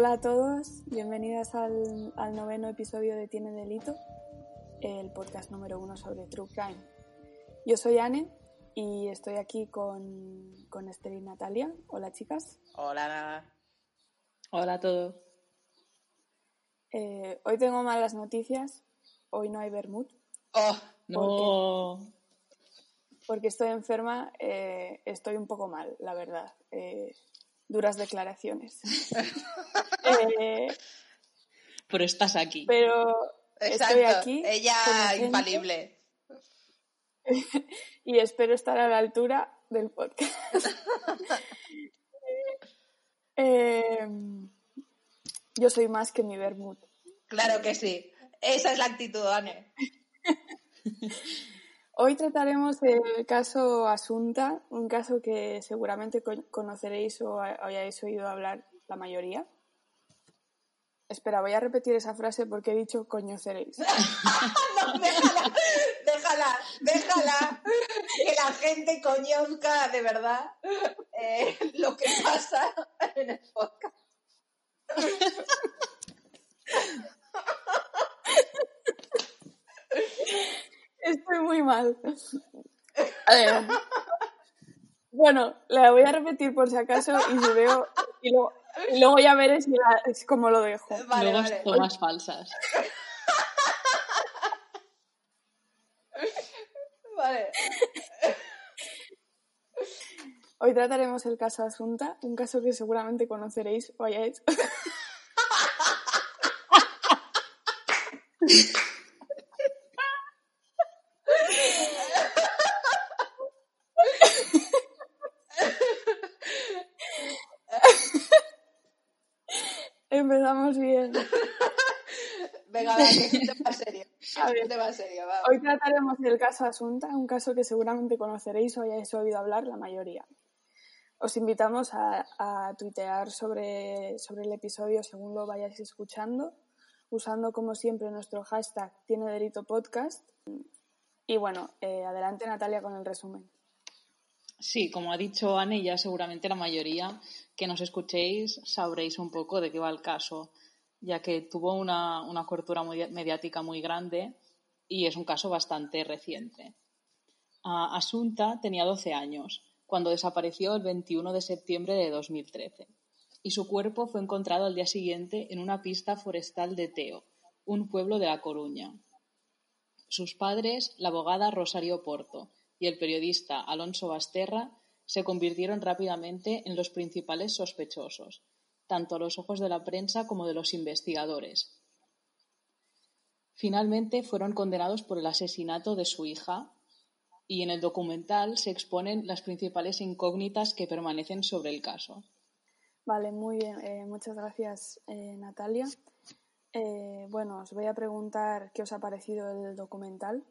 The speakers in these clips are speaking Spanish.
Hola a todos, bienvenidas al, al noveno episodio de Tiene Delito, el podcast número uno sobre True Crime. Yo soy Anne y estoy aquí con, con Esther y Natalia. Hola chicas. Hola. Hola a todos. Eh, hoy tengo malas noticias. Hoy no hay Bermud. Oh, No. Porque estoy enferma, eh, estoy un poco mal, la verdad. Eh, duras declaraciones. Eh, Pero estás aquí. pero exacto. estoy aquí. Ella infalible. Y espero estar a la altura del podcast. Eh, yo soy más que mi Bermud. Claro que sí. Esa es la actitud, Anne. Hoy trataremos el caso Asunta, un caso que seguramente co- conoceréis o ha- hayáis oído hablar la mayoría. Espera, voy a repetir esa frase porque he dicho conoceréis. No, déjala, déjala, déjala. Que la gente conozca de verdad eh, lo que pasa en el podcast. Estoy muy mal. Eh, bueno, la voy a repetir por si acaso y si veo y luego, y luego ya veré si la- es como lo dejo. Vale, Luego vale. tomas falsas. Vale. Hoy trataremos el caso Asunta, un caso que seguramente conoceréis o hayáis. Empezamos bien. Venga, va, que es un tema serio. A Es ver. un tema serio, va. Hoy trataremos del caso Asunta, un caso que seguramente conoceréis o hayáis oído hablar la mayoría. Os invitamos a, a tuitear sobre, sobre el episodio según lo vayáis escuchando, usando como siempre nuestro hashtag Tiene Delito Podcast. Y bueno, eh, adelante Natalia con el resumen. Sí, como ha dicho Anne, ya seguramente la mayoría que nos escuchéis sabréis un poco de qué va el caso, ya que tuvo una, una cobertura mediática muy grande y es un caso bastante reciente. Asunta tenía 12 años cuando desapareció el 21 de septiembre de 2013 y su cuerpo fue encontrado al día siguiente en una pista forestal de Teo, un pueblo de La Coruña. Sus padres, la abogada Rosario Porto y el periodista Alonso Basterra, se convirtieron rápidamente en los principales sospechosos, tanto a los ojos de la prensa como de los investigadores. Finalmente fueron condenados por el asesinato de su hija y en el documental se exponen las principales incógnitas que permanecen sobre el caso. Vale, muy bien. eh, muchas gracias, eh, Natalia. Eh, bueno, os voy a preguntar qué os ha parecido el documental.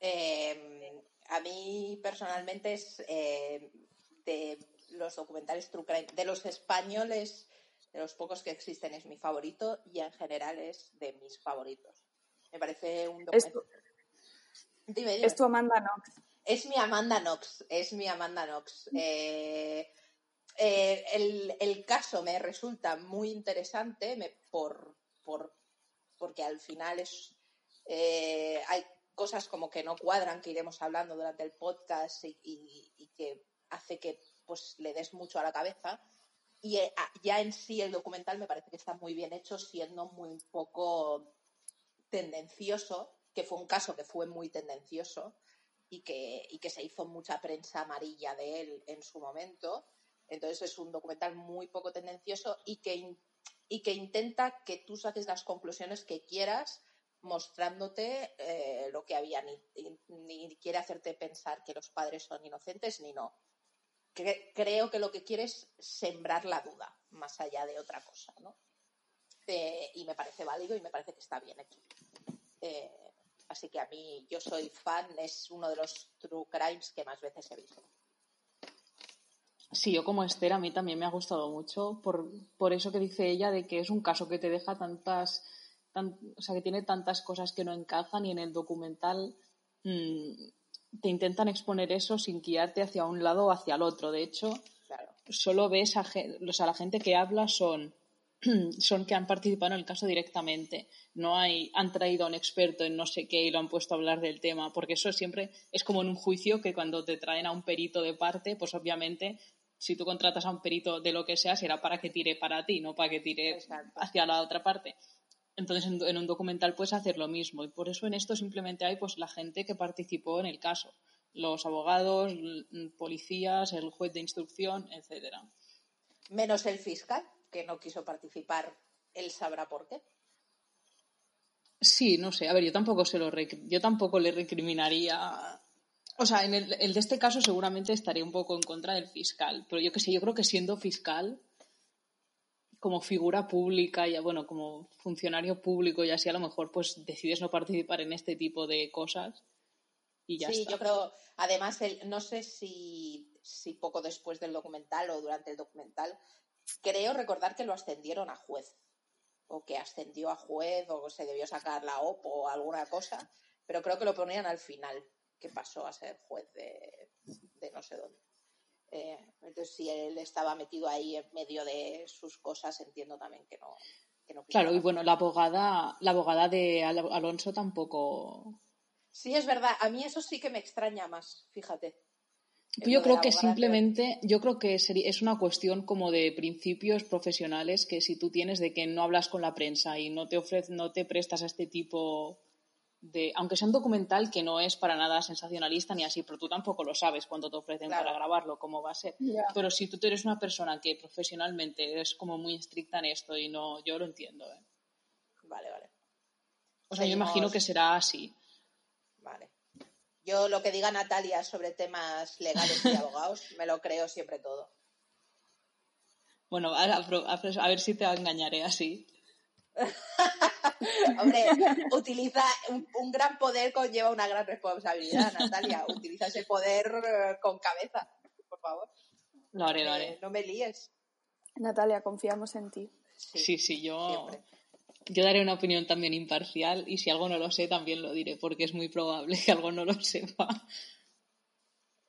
Eh, a mí personalmente es eh, de los documentales True Crime, de los españoles, de los pocos que existen, es mi favorito y en general es de mis favoritos. Me parece un Es tu, dime. es tu Amanda Knox. Es mi Amanda Knox, es mi Amanda Knox. Eh, eh, el, el caso me resulta muy interesante me- por, por- porque al final es, eh, hay cosas como que no cuadran, que iremos hablando durante el podcast y, y- y que hace que pues, le des mucho a la cabeza. Y eh, a- ya en sí el documental me parece que está muy bien hecho, siendo muy poco tendencioso, que fue un caso que fue muy tendencioso y que, y que se hizo mucha prensa amarilla de él en su momento. Entonces es un documental muy poco tendencioso y que, y que intenta que tú saques las conclusiones que quieras mostrándote eh, lo que había, ni- ni quiere hacerte pensar que los padres son inocentes ni no. Cre- creo que lo que quiere es sembrar la duda, más allá de otra cosa, ¿no? Eh, y me parece válido y me parece que está bien hecho. Eh, así que a mí, yo soy fan, es uno de los true crimes que más veces he visto. Sí, yo como Esther, a mí también me ha gustado mucho por, por eso que dice ella de que es un caso que te deja tantas, tan- o sea, que tiene tantas cosas que no encajan y en el documental mm, te intentan exponer eso sin guiarte hacia un lado o hacia el otro. De hecho, Claro. solo ves a, o sea, la gente que habla son son que han participado en el caso directamente. No hay, han traído a un experto en no sé qué y lo han puesto a hablar del tema, porque eso siempre es como en un juicio que cuando te traen a un perito de parte, pues obviamente si tú contratas a un perito de lo que sea, será para que tire para ti, no para que tire hacia la otra parte. Entonces, en, un documental puedes hacer lo mismo. Y por eso en esto simplemente hay pues la gente que participó en el caso. Los abogados, policías, el juez de instrucción, etcétera. Menos el fiscal que no quiso participar, él sabrá por qué. Sí, no sé. A ver, yo tampoco se lo yo tampoco le recriminaría. O sea, en el, el, de este caso seguramente estaría un poco en contra del fiscal, pero yo qué sé, yo creo que siendo fiscal, como figura pública, ya bueno, como funcionario público y así a lo mejor pues decides no participar en este tipo de cosas y ya sí, yo creo, además, no sé si, si poco después del documental o durante el documental creo recordar que lo ascendieron a juez, o que ascendió a juez, o se debió sacar la OP o alguna cosa, pero creo que lo ponían al final, que pasó a ser juez de, no sé dónde. Eh, entonces, si él estaba metido ahí en medio de sus cosas, entiendo también que no. Que no claro, y bueno, la abogada, la abogada de Alonso tampoco. Sí, es verdad. A mí eso sí que me extraña más, fíjate. Yo creo que simplemente, yo creo que es una cuestión como de principios profesionales que si tú tienes de que no hablas con la prensa y no te ofreces, no te prestas a este tipo de, aunque sea un documental que no es para nada sensacionalista ni así, pero tú tampoco lo sabes cuando te ofrecen para grabarlo cómo va a ser. Pero si tú eres una persona que profesionalmente eres como muy estricta en esto y no, yo lo entiendo. ¿eh? Vale, vale. O sea, yo imagino que será así. Vale. Yo lo que diga Natalia sobre temas legales y abogados, me lo creo siempre todo. Bueno, a, ver si te engañaré así. Hombre, utiliza un, gran poder conlleva una gran responsabilidad, Natalia. Utiliza ese poder eh, con cabeza, por favor. Lo haré, lo haré. no me líes. Natalia, confiamos en ti. Sí, sí, yo. Yo daré una opinión también imparcial y si algo no lo sé también lo diré porque es muy probable que algo no lo sepa.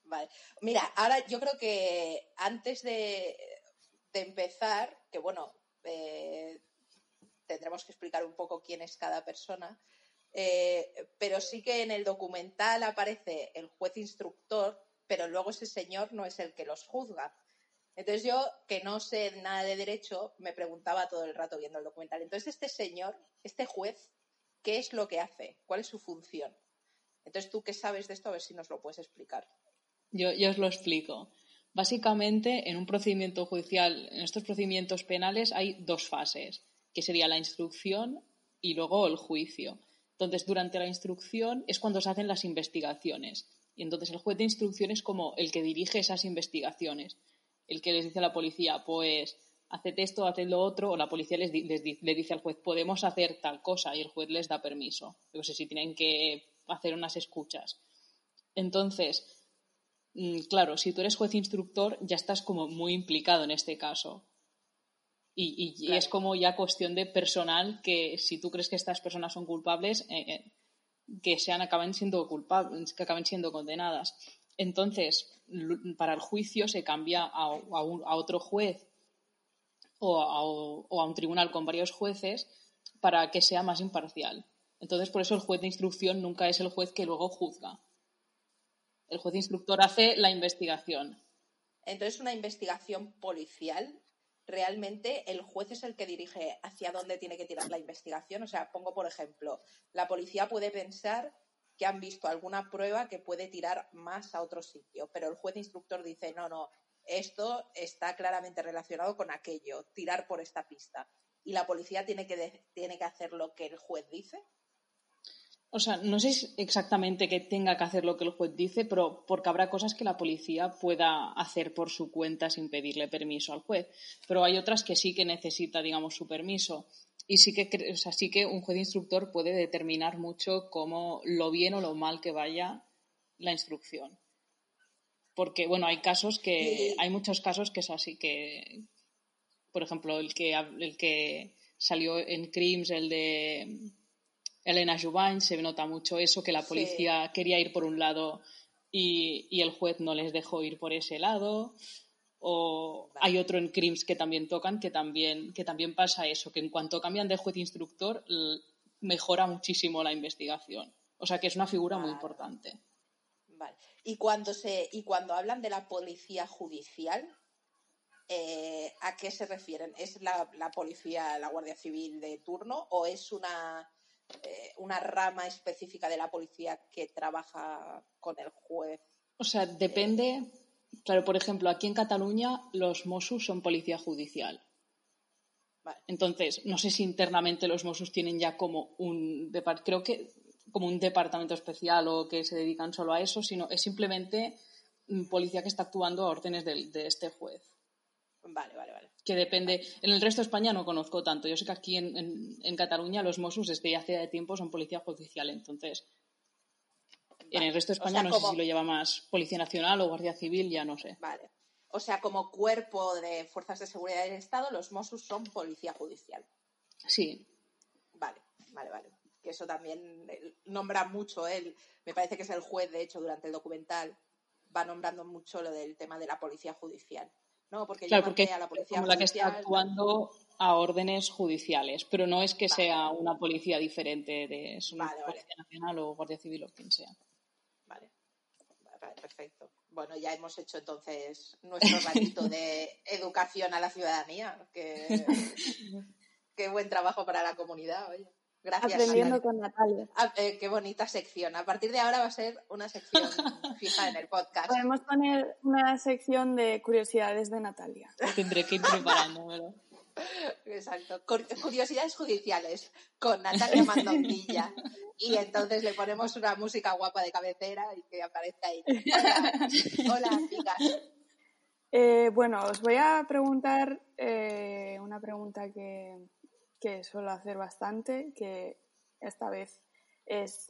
Vale. Mira, ahora yo creo que antes de, empezar, que bueno, eh, tendremos que explicar un poco quién es cada persona, eh, pero sí que en el documental aparece el juez instructor, pero luego ese señor no es el que los juzga. Entonces yo, que no sé nada de derecho, me preguntaba todo el rato viendo el documental. Entonces este señor, este juez, ¿qué es lo que hace? ¿Cuál es su función? Entonces tú, ¿qué sabes de esto? A ver si nos lo puedes explicar. Yo, yo os lo explico. Básicamente, en un procedimiento judicial, en estos procedimientos penales hay dos fases, que sería la instrucción y luego el juicio. Entonces, durante la instrucción es cuando se hacen las investigaciones. Y entonces el juez de instrucción es como el que dirige esas investigaciones el que les dice a la policía, pues haced esto, haced lo otro, o la policía les, le dice al juez, podemos hacer tal cosa, y el juez les da permiso. No sé si tienen que hacer unas escuchas. Entonces, mm, claro, si tú eres juez instructor, ya estás como muy implicado en este caso. Y, es como ya cuestión de personal que si tú crees que estas personas son culpables, eh, eh, que sean acaben siendo culpables, que acaben siendo condenadas. Entonces, para el juicio se cambia a, otro juez o a, un tribunal con varios jueces para que sea más imparcial. Entonces, por eso el juez de instrucción nunca es el juez que luego juzga. El juez instructor hace la investigación. Entonces, una investigación policial, realmente el juez es el que dirige hacia dónde tiene que tirar la investigación. O sea, pongo por ejemplo, la policía puede pensar que han visto alguna prueba que puede tirar más a otro sitio, pero el juez instructor dice, no, no, esto está claramente relacionado con aquello, tirar por esta pista. Y la policía tiene que, tiene que hacer lo que el juez dice. O sea, no sé exactamente que tenga que hacer lo que el juez dice, pero porque habrá cosas que la policía pueda hacer por su cuenta sin pedirle permiso al juez. Pero hay otras que sí que necesita, digamos, su permiso y sí que, o sea, sí que un juez instructor puede determinar mucho cómo lo bien o lo mal que vaya la instrucción. Porque, bueno, hay casos que, hay muchos casos que es así que, por ejemplo, el que, el que salió en Crims, el de Elena Jubain, se nota mucho eso, que la policía quería ir por un lado y, y, el juez no les dejó ir por ese lado O hay otro en Crims que también tocan, que también, que también pasa eso, que en cuanto cambian de juez instructor mejora muchísimo la investigación. O sea que es una figura muy importante. Vale. Y cuando se, y cuando hablan de la policía judicial, eh, ¿a qué se refieren? ¿Es la, policía, la Guardia Civil de turno o es una, eh, una rama específica de la policía que trabaja con el juez? O sea, depende. Claro, por ejemplo, aquí en Cataluña los Mossos son policía judicial. Entonces, no sé si internamente los Mossos tienen ya como un creo que como un departamento especial o que se dedican solo a eso, sino es simplemente policía que está actuando a órdenes de, este juez. Vale, vale, vale. Que depende. En el resto de España no conozco tanto. Yo sé que aquí en, Cataluña los Mossos desde hace tiempo son policía judicial, entonces. En el resto de España no sé si lo lleva más Policía Nacional o Guardia Civil, ya no sé. Vale. O sea, como cuerpo de fuerzas de seguridad del Estado, los Mossos son policía judicial. Sí. Vale, vale, vale. Que eso también nombra mucho él. Me parece que es el juez, de hecho, durante el documental, va nombrando mucho lo del tema de la policía judicial. ¿No? Porque claro, porque a la policía como la que está actuando a órdenes judiciales, pero no es que sea una policía diferente de una Policía Nacional o Guardia Civil o quien sea. Vale. vale, perfecto. Bueno, ya hemos hecho entonces nuestro ratito de educación a la ciudadanía. Que, qué buen trabajo para la comunidad, oye. Gracias. Aprendiendo con Natalia. Ah, eh, qué bonita sección. A partir de ahora va a ser una sección fija en el podcast. Podemos poner una sección de curiosidades de Natalia. Tendré que ir preparándomelo. Exacto. Curiosidades judiciales con Natalia Mandondilla. Y entonces le ponemos una música guapa de cabecera y que aparezca ahí. Hola, chicas. Eh, bueno, os voy a preguntar eh, una pregunta que, que suelo hacer bastante, que esta vez es,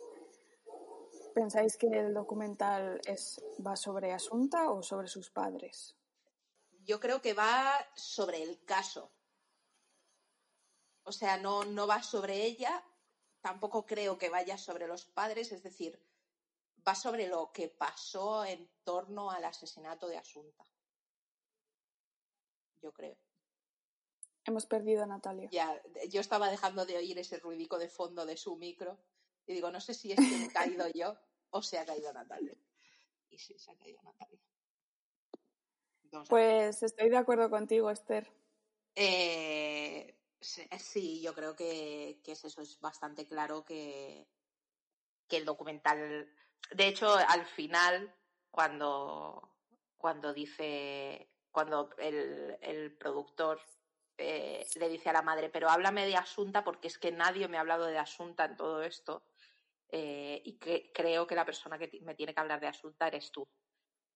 ¿pensáis que el documental es, va sobre Asunta o sobre sus padres? Yo creo que va sobre el caso. O sea, no, no va sobre ella, tampoco creo que vaya sobre los padres, es decir, va sobre lo que pasó en torno al asesinato de Asunta. Yo creo. Hemos perdido a Natalia. Ya, yo estaba dejando de oír ese ruidico de fondo de su micro y digo, no sé si es que he caído yo o se ha caído Natalia. Y sí, se ha caído Natalia. pues estoy de acuerdo contigo, Esther. Eh, Sí, yo creo que, es eso, es bastante claro que, que, el documental. De hecho, al final, cuando, cuando dice, cuando el, productor eh, le dice a la madre, pero háblame de Asunta porque es que nadie me ha hablado de Asunta en todo esto. Eh, y que creo que la persona que me tiene que hablar de Asunta eres tú.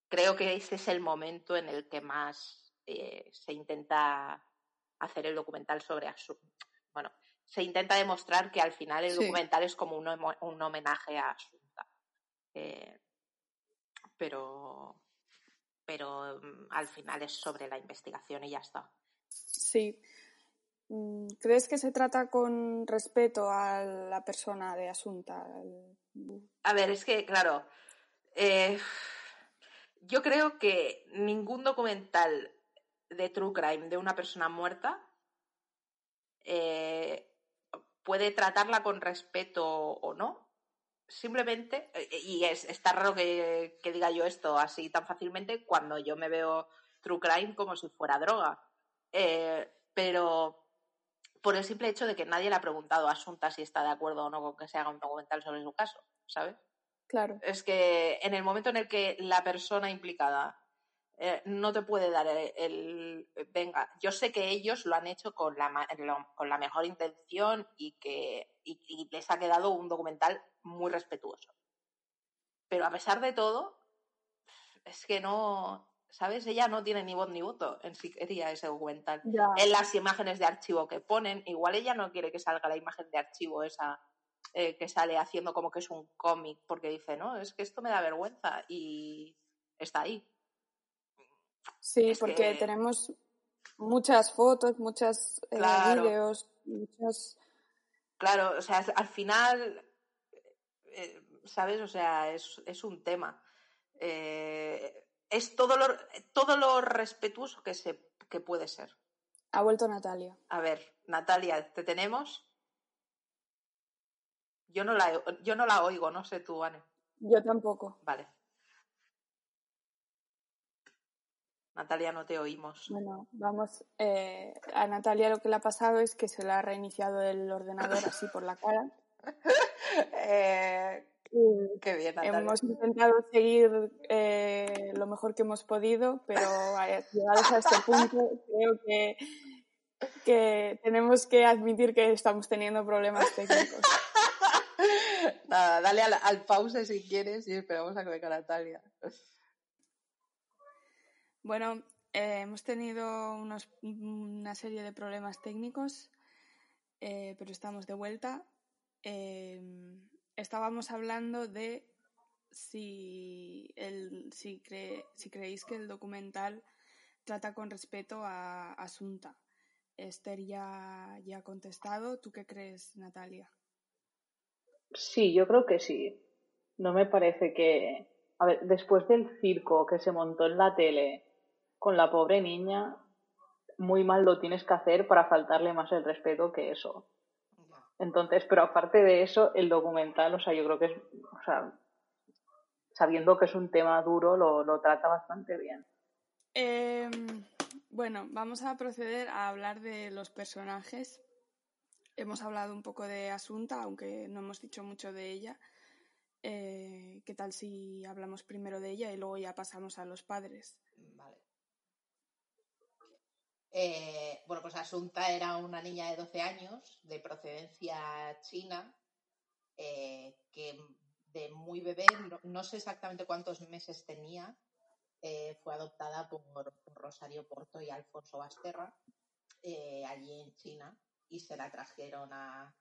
Creo que ese es el momento en el que más eh, se intenta hacer el documental sobre Asunta. Bueno, se intenta demostrar que al final el documental es como un, un, homenaje a Asunta. Pero, pero mm, al final es sobre la investigación y ya está. Sí. Mm, ¿Crees que se trata con respeto a la persona de Asunta? A ver, es que, claro, eh, yo creo que ningún documental de true crime de una persona muerta eh, puede tratarla con respeto o no. Simplemente, eh, y es, está raro que, diga yo esto así tan fácilmente cuando yo me veo true crime como si fuera droga. Eh, pero por el simple hecho de que nadie le ha preguntado a Asunta si está de acuerdo o no con que se haga un documental sobre su caso, ¿sabes? Claro. Es que en el momento en el que la persona implicada eh, no te puede dar el, Venga, yo sé que ellos lo han hecho con la, con la mejor intención y que les ha quedado un documental muy respetuoso. Pero a pesar de todo, es que no, ¿sabes? Ella no tiene ni voz ni voto en si quería ese documental. En las imágenes de archivo que ponen, igual ella no quiere que salga la imagen de archivo esa eh, que sale haciendo como que es un cómic, porque dice, no, es que esto me da vergüenza y está ahí. Sí, porque tenemos muchas fotos, muchos eh, vídeos, muchas... Claro, o sea, al final, eh, ¿sabes? O sea, es, un tema. Eh, es todo lo, todo lo respetuoso que, se, que puede ser. Ha vuelto Natalia. A ver, Natalia, ¿te tenemos? Yo no la, yo no la oigo, no sé tú, Anne. Yo tampoco. Vale. Natalia, no te oímos. Bueno, vamos. Eh, a Natalia lo que le ha pasado es que se le ha reiniciado el ordenador así por la cara. eh, qué bien, Natalia. Hemos intentado seguir eh, lo mejor que hemos podido, pero llegados a este punto creo que, que tenemos que admitir que estamos teniendo problemas técnicos. Nada, dale al, al, pause si quieres y esperamos a que venga Natalia. Bueno, eh, hemos tenido unos, una serie de problemas técnicos, eh, pero estamos de vuelta. Eh, estábamos hablando de si, el, si, cre, si creéis que el documental trata con respeto a Asunta. Esther ya, ya ha contestado. ¿Tú qué crees, Natalia? Sí, yo creo que sí. No me parece que. A ver, después del circo que se montó en la tele con la pobre niña, muy mal lo tienes que hacer para faltarle más el respeto que eso. Entonces, pero aparte de eso, el documental, o sea, yo creo que es, o sea, sabiendo que es un tema duro, lo, lo trata bastante bien. Eh, bueno, vamos a proceder a hablar de los personajes. Hemos hablado un poco de Asunta, aunque no hemos dicho mucho de ella. Eh, ¿Qué tal si hablamos primero de ella y luego ya pasamos a los padres? Vale. Eh, bueno, pues Asunta era una niña de 12 años, de procedencia china, eh, que de muy bebé, no, sé exactamente cuántos meses tenía, eh, fue adoptada por, Rosario Porto y Alfonso Basterra, allí en China, y se la trajeron a,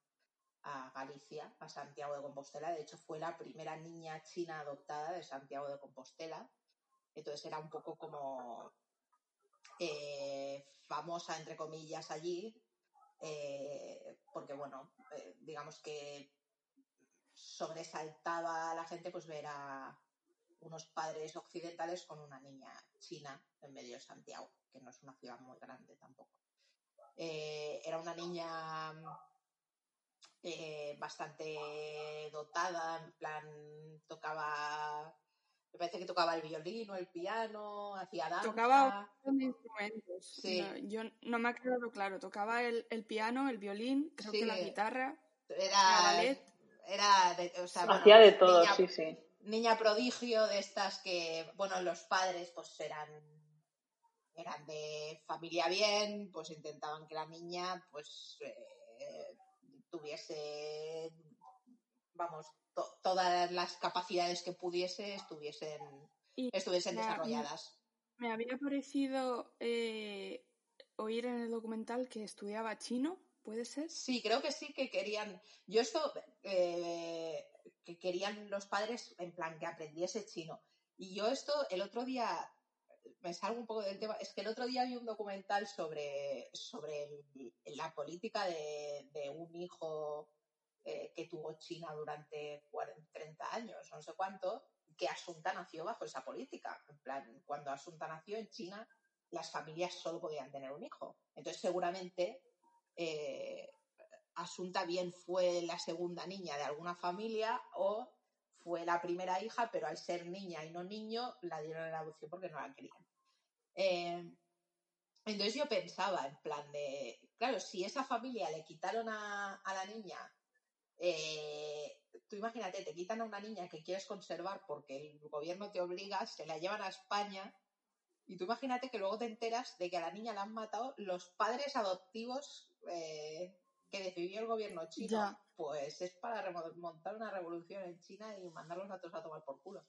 a Galicia, a Santiago de Compostela. De hecho, fue la primera niña china adoptada de Santiago de Compostela. Entonces era un poco como eh, famosa, entre comillas, allí, eh, porque, bueno, eh, digamos que sobresaltaba a la gente pues ver a unos padres occidentales con una niña china en medio de Santiago, que no es una ciudad muy grande tampoco. Era una niña bastante dotada, en plan, tocaba me parece que tocaba el violín o el piano, hacía danza. Tocaba un instrumentos. Sí. No, yo no me ha quedado claro. Tocaba el, el piano, el violín, creo sí. que la guitarra. Era. ballet. Era. De, o sea, Hacía bueno, de todo, niña, sí, sí. Niña prodigio de estas que, bueno, los padres pues eran eran de familia bien, pues intentaban que la niña pues eh, tuviese, vamos, to todas las capacidades que pudiese estuviesen, y estuviesen desarrolladas. Me había parecido eh, oír en el documental que estudiaba chino, ¿puede ser? Sí, creo que sí que querían. Yo esto eh, que querían los padres en plan que aprendiese chino. Y yo esto el otro día me salgo un poco del tema, es que el otro día vi un documental sobre, sobre el, la política de, de un hijo eh, que tuvo China durante 40, 30 años, no sé cuánto, que Asunta nació bajo esa política. En plan, cuando Asunta nació en China, las familias solo podían tener un hijo. Entonces, seguramente, eh, Asunta bien fue la segunda niña de alguna familia o fue la primera hija, pero al ser niña y no niño, la dieron en adopción porque no la querían. Eh, entonces yo pensaba, en plan de, claro, si esa familia le quitaron a, a la niña, eh, tú imagínate, te quitan a una niña que quieres conservar porque el gobierno te obliga, se la llevan a España, y tú imagínate que luego te enteras de que a la niña la han matado los padres adoptivos eh, que decidió el gobierno chino. Ya. Pues es para montar una revolución en China y mandarlos a todos a tomar por culo.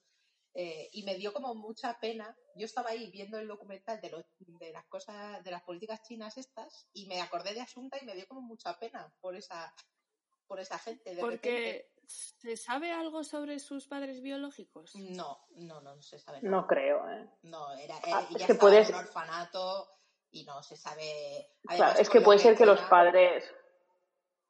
Eh, y me dio como mucha pena. Yo estaba ahí viendo el documental de, de las cosas, de las políticas chinas estas, y me acordé de Asunta y me dio como mucha pena por esa, por esa gente. De Porque repente. ¿se sabe algo sobre sus padres biológicos? No, no, no, no se sabe. No creo, ¿eh? No, era, Ah, ella es que estaba puedes- en un orfanato y no se sabe. Claro, es que puede ser que los padres.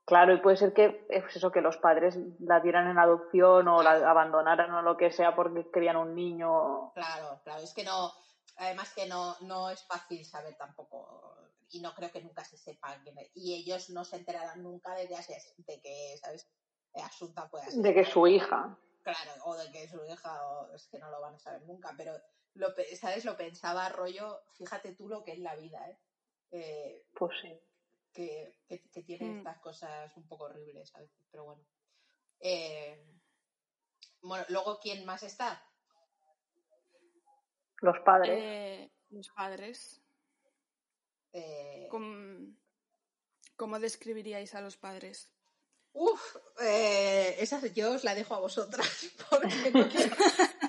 Claro, y puede ser que es eso que los padres la dieran en adopción o la abandonaran o lo que sea porque querían un niño. Claro, claro, es que no, además que no, no es fácil saber tampoco y no creo que nunca se sepa y ellos no se enterarán nunca de que, de que ¿sabes? Asunta puede De que su hija. Claro, o de que su hija, o es que no lo van a saber nunca, pero lo, ¿sabes? Lo pensaba rollo, fíjate tú lo que es la vida, ¿eh? eh pues sí que, tiene mm. estas cosas un poco horribles a veces, pero bueno. Eh, bueno, luego, ¿quién más está? Los padres. Eh, los padres. Eh... ¿Cómo, describiríais a los padres? Uf, eh, esa yo os la dejo a vosotras, porque no quiero,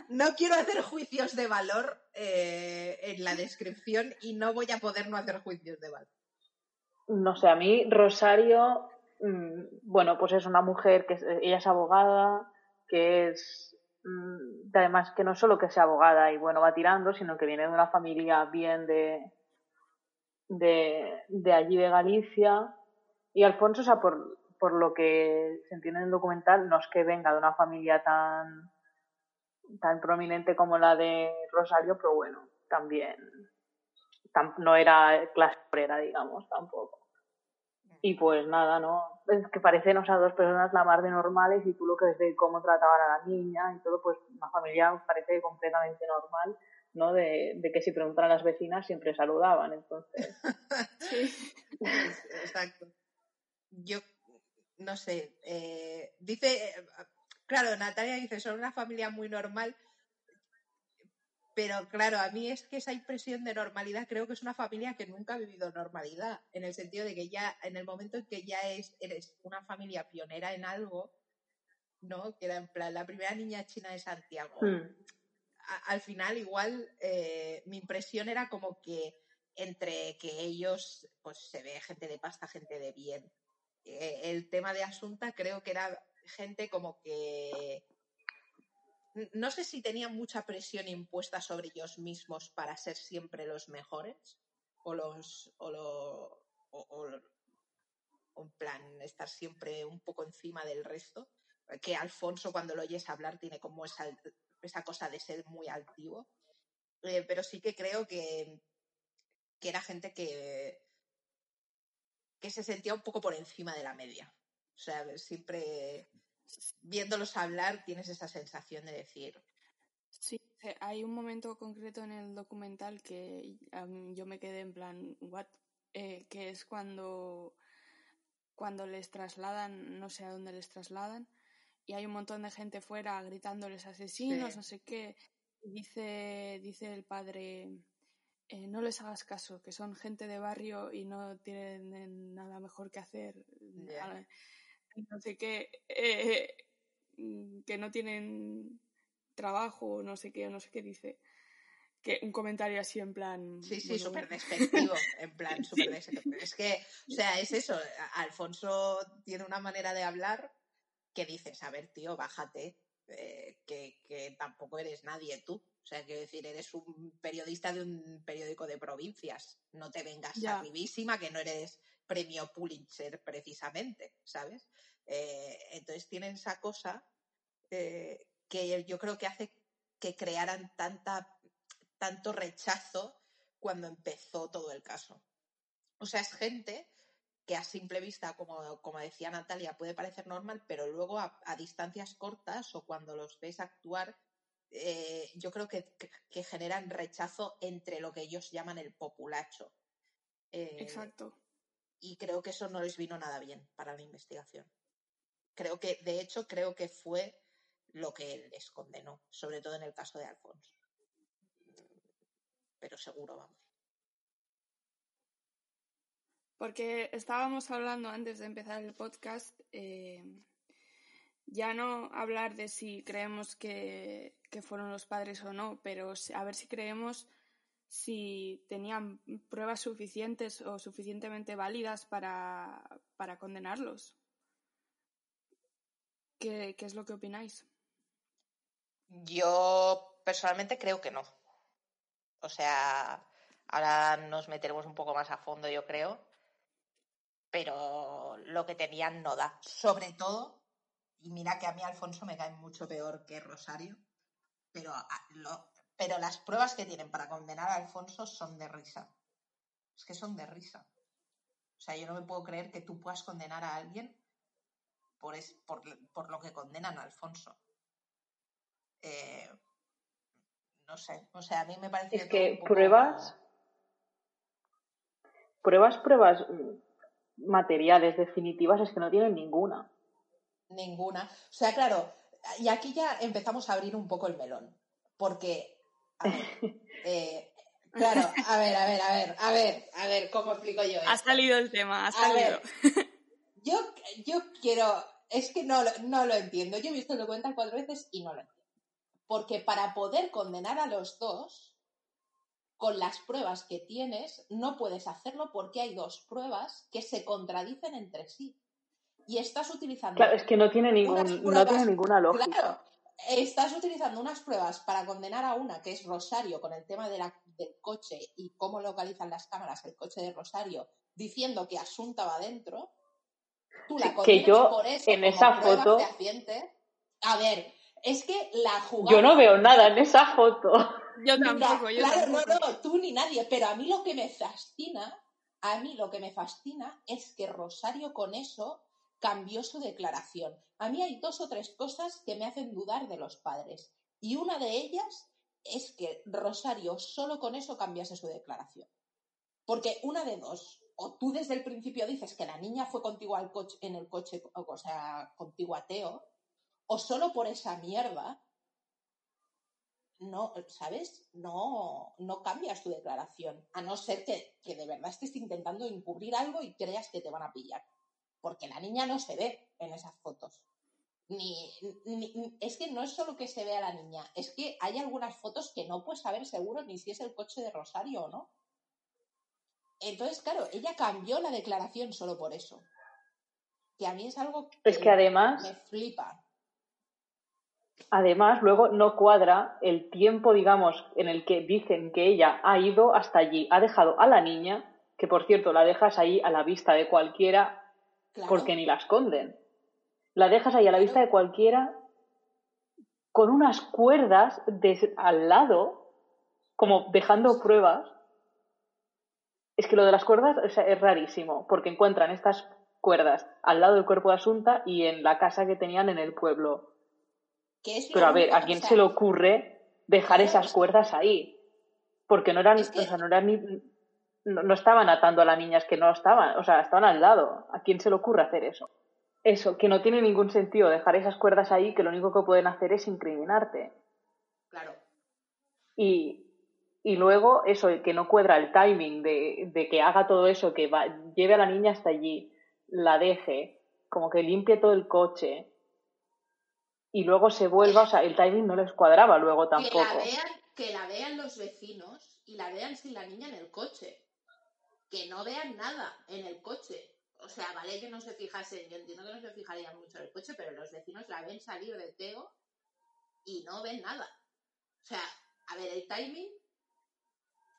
no quiero hacer juicios de valor en la descripción y no voy a poder no hacer juicios de valor no sé, a mí Rosario, mm, bueno, pues es una mujer que ella es abogada, que es, mm, además que no solo que sea abogada y bueno, va tirando, sino que viene de una familia bien de, de, de allí de Galicia. Y Alfonso, o sea, por, por lo que se entiende en el documental, no es que venga de una familia tan, tan prominente como la de Rosario, pero bueno, también no era clase obrera, digamos, tampoco. Y pues nada, ¿no? Es que parecen, o sea, dos personas la mar de normales y tú lo que ves de cómo trataban a la niña y todo, pues una familia parece completamente normal, ¿no? De, de que si preguntan a las vecinas siempre saludaban, entonces. sí, exacto. Yo, no sé, eh, dice, claro, Natalia dice, son una familia muy normal, pero claro, a mí es que esa impresión de normalidad creo que es una familia que nunca ha vivido normalidad, en el sentido de que ya, en el momento en que ya es, eres una familia pionera en algo, ¿no? Que era en plan la primera niña china de Santiago. Al final, igual, eh, mi impresión era como que entre que ellos, pues se ve gente de pasta, gente de bien. Eh, el tema de Asunta creo que era gente como que no sé si tenían mucha presión impuesta sobre ellos mismos para ser siempre los mejores o los o, lo, o, en plan estar siempre un poco encima del resto que Alfonso cuando lo oyes hablar tiene como esa, esa cosa de ser muy altivo eh, pero sí que creo que, que era gente que que se sentía un poco por encima de la media o sea siempre viéndolos hablar tienes esa sensación de decir. Sí, hay un momento concreto en el documental que yo me quedé en plan, ¿what? Eh, que es cuando, cuando les trasladan, no sé a dónde les trasladan, y hay un montón de gente fuera gritándoles asesinos, no sé qué. dice, dice el padre, eh, no les hagas caso, que son gente de barrio y no tienen nada mejor que hacer no sé qué, eh, mm, que no tienen trabajo, no sé qué, no sé qué dice. Que un comentario así en plan. Sí, sí, súper despectivo, en plan súper despectivo. Es que, o sea, es eso. Alfonso tiene una manera de hablar que dices, a ver, tío, bájate, eh, que, que, tampoco eres nadie tú. O sea, quiero decir, eres un periodista de un periódico de provincias. No te vengas ya. arribísima, que no eres premio Pulitzer precisamente, ¿sabes? Eh, entonces tienen esa cosa eh, que yo creo que hace que crearan tanta, tanto rechazo cuando empezó todo el caso. O sea, es gente que a simple vista, como, como decía Natalia, puede parecer normal, pero luego a, distancias cortas o cuando los ves actuar, eh, yo creo que, que, generan rechazo entre lo que ellos llaman el populacho. Exacto y creo que eso no les vino nada bien para la investigación. Creo que, de hecho, creo que fue lo que les condenó, sobre todo en el caso de Alfonso. Pero seguro, vamos. Porque estábamos hablando antes de empezar el podcast, eh, ya no hablar de si creemos que, que, fueron los padres o no, pero a ver si creemos si tenían pruebas suficientes o suficientemente válidas para, para condenarlos. ¿Qué, ¿Qué, es lo que opináis? Yo personalmente creo que no. O sea, ahora nos meteremos un poco más a fondo, yo creo. Pero lo que tenían no da. Sobre todo, y mira que a mí Alfonso me cae mucho peor que Rosario, pero, pero las pruebas que tienen para condenar a Alfonso son de risa. Es que son de risa. O sea, yo no me puedo creer que tú puedas condenar a alguien por, por, lo que condenan a Alfonso. Eh, no sé, o sea, a mí me parece... Es que pruebas, pruebas, pruebas materiales definitivas es que no tienen ninguna. Ninguna. O sea, claro, y aquí ya empezamos a abrir un poco el melón, porque, eh, claro, a ver, a ver, a ver, a ver, a ver, ¿cómo explico yo Ha salido el tema, ha salido. yo, yo quiero, es que no, no lo entiendo, yo he visto el documental cuatro veces y no lo entiendo. Porque para poder condenar a los dos, con las pruebas que tienes, no puedes hacerlo porque hay dos pruebas que se contradicen entre sí. Y estás utilizando. Claro, es que no tiene, ningún, no tiene ninguna lógica. Claro, estás utilizando unas pruebas para condenar a una, que es Rosario, con el tema de la, del coche y cómo localizan las cámaras el coche de Rosario, diciendo que Asunta va dentro. Tú la que yo por eso, en esa foto. A ver, es que la jugada. Yo no veo nada en esa foto. Yo tampoco, yo claro, no, no, tú ni nadie, pero a mí lo que me fascina, a mí lo que me fascina es que Rosario con eso cambió su declaración. A mí hay dos o tres cosas que me hacen dudar de los padres. Y una de ellas es que Rosario solo con eso cambiase su declaración. Porque una de dos, o tú desde el principio dices que la niña fue contigo al coche, en el coche, o sea, contigo a Teo, o solo por esa mierda, no, ¿sabes? No, no cambias tu declaración, a no ser que, de verdad estés intentando encubrir algo y creas que te van a pillar. Porque la niña no se ve en esas fotos. Ni, es que no es solo que se vea la niña, es que hay algunas fotos que no puedes saber seguro ni si es el coche de Rosario o no. Entonces, claro, ella cambió la declaración solo por eso. Que a mí es algo que, es que además, me flipa. Además, luego no cuadra el tiempo, digamos, en el que dicen que ella ha ido hasta allí, ha dejado a la niña, que por cierto la dejas ahí a la vista de cualquiera porque ni la esconden. La dejas ahí a la vista de cualquiera con unas cuerdas al lado, como dejando pruebas. Es que lo de las cuerdas es rarísimo, porque encuentran estas cuerdas al lado del cuerpo de Asunta y en la casa que tenían en el pueblo pero a ver, ¿a quién se le ocurre dejar esas cuerdas ahí? Porque no eran, o sea, no eran ni, no, estaban atando a las niñas que no estaban, o sea, estaban al lado. ¿A quién se le ocurre hacer eso? Eso, que no tiene ningún sentido dejar esas cuerdas ahí, que lo único que pueden hacer es incriminarte. Claro. Y, y luego eso, que no cuadra el timing de, de que haga todo eso, que va, lleve a la niña hasta allí, la deje, como que limpie todo el coche, y luego se vuelva, o sea, el timing no les cuadraba luego tampoco. Que la vean, que la vean los vecinos y la vean sin la niña en el coche. Que no vean nada en el coche. O sea, vale que no se fijasen, yo entiendo que no se fijarían mucho en el coche, pero los vecinos la ven salir de Teo y no ven nada. O sea, a ver, el timing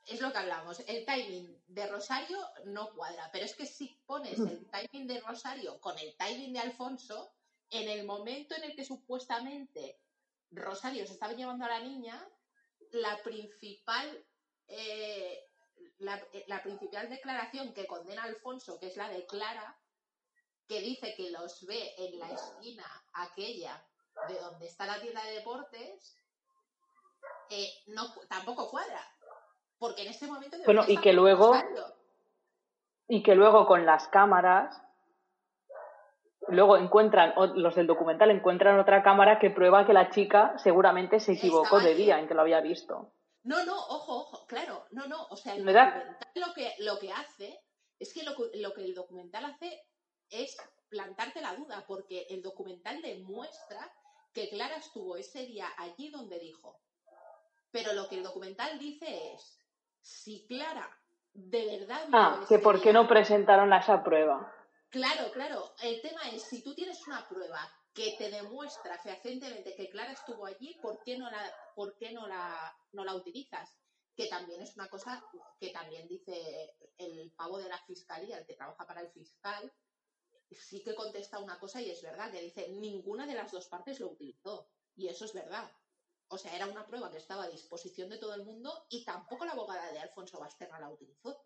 es lo que hablamos. El timing de Rosario no cuadra, pero es que si pones el timing de Rosario con el timing de Alfonso, en el momento en el que supuestamente Rosario se estaba llevando a la niña, la principal, eh, la, principal declaración que condena a Alfonso, que es la de Clara, que dice que los ve en la esquina aquella de donde está la tienda de deportes, eh, no, tampoco cuadra. Porque en ese momento... Bueno, y que luego... Y que luego con las cámaras luego encuentran, los del documental encuentran otra cámara que prueba que la chica seguramente se equivocó de día en que lo había visto. No, no, ojo, ojo, claro, no, no, o sea, el documental lo que, lo que hace es que lo, lo que el documental hace es plantarte la duda, porque el documental demuestra que Clara estuvo ese día allí donde dijo. Pero lo que el documental dice es, si Clara de verdad... Ah, que por qué no presentaron esa prueba. Claro, claro. El tema es, si tú tienes una prueba que te demuestra fehacientemente que Clara estuvo allí, ¿por qué no la, por qué no la, no la utilizas? que también es una cosa que también dice el pavo de la fiscalía, el que trabaja para el fiscal, sí que contesta una cosa y es verdad, que dice, ninguna de las dos partes lo utilizó. Y eso es verdad. O sea, era una prueba que estaba a disposición de todo el mundo y tampoco la abogada de Alfonso Basterra la utilizó.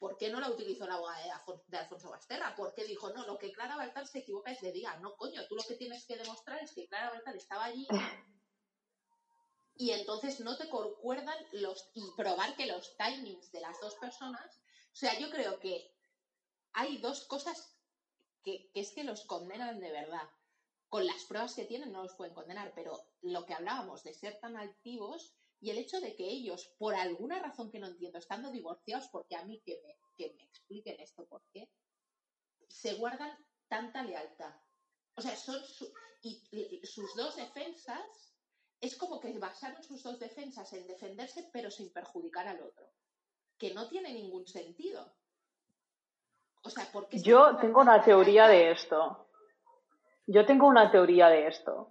¿Por qué no la utilizó la abogada de, Alfonso Basterra? Porque dijo, no, lo que Clara Baltar se equivoca es de día. No, coño, tú lo que tienes que demostrar es que Clara Baltar estaba allí y entonces no te concuerdan los y probar que los timings de las dos personas. O sea, yo creo que hay dos cosas que, es que los condenan de verdad. Con las pruebas que tienen no los pueden condenar, pero lo que hablábamos de ser tan altivos y el hecho de que ellos, por alguna razón que no entiendo, estando divorciados, porque a mí que me, que me expliquen esto, ¿por qué? Se guardan tanta lealtad. O sea, son y, sus dos defensas, es como que basaron sus dos defensas en defenderse, pero sin perjudicar al otro. Que no tiene ningún sentido. Yo tengo una teoría de esto. Yo tengo una teoría de esto.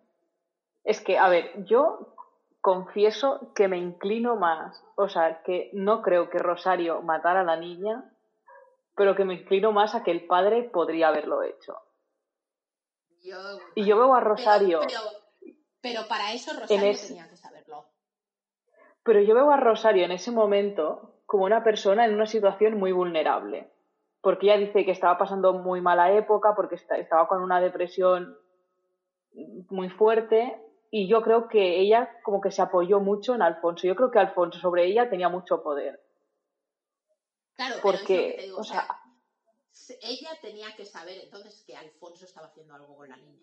Es que, a ver, yo confieso que me inclino más, o sea, que no creo que Rosario matara a la niña, pero que me inclino más a que el padre podría haberlo hecho. y yo veo a Rosario. Pero, para eso Rosario tenía que saberlo. Pero yo veo a Rosario en ese momento como una persona en una situación muy vulnerable porque ella dice que estaba pasando muy mala época, porque estaba con una depresión muy fuerte y yo creo que ella como que se apoyó mucho en Alfonso. Yo creo que Alfonso sobre ella tenía mucho poder. Claro, porque, o sea, ella tenía que saber entonces que Alfonso estaba haciendo algo con la niña.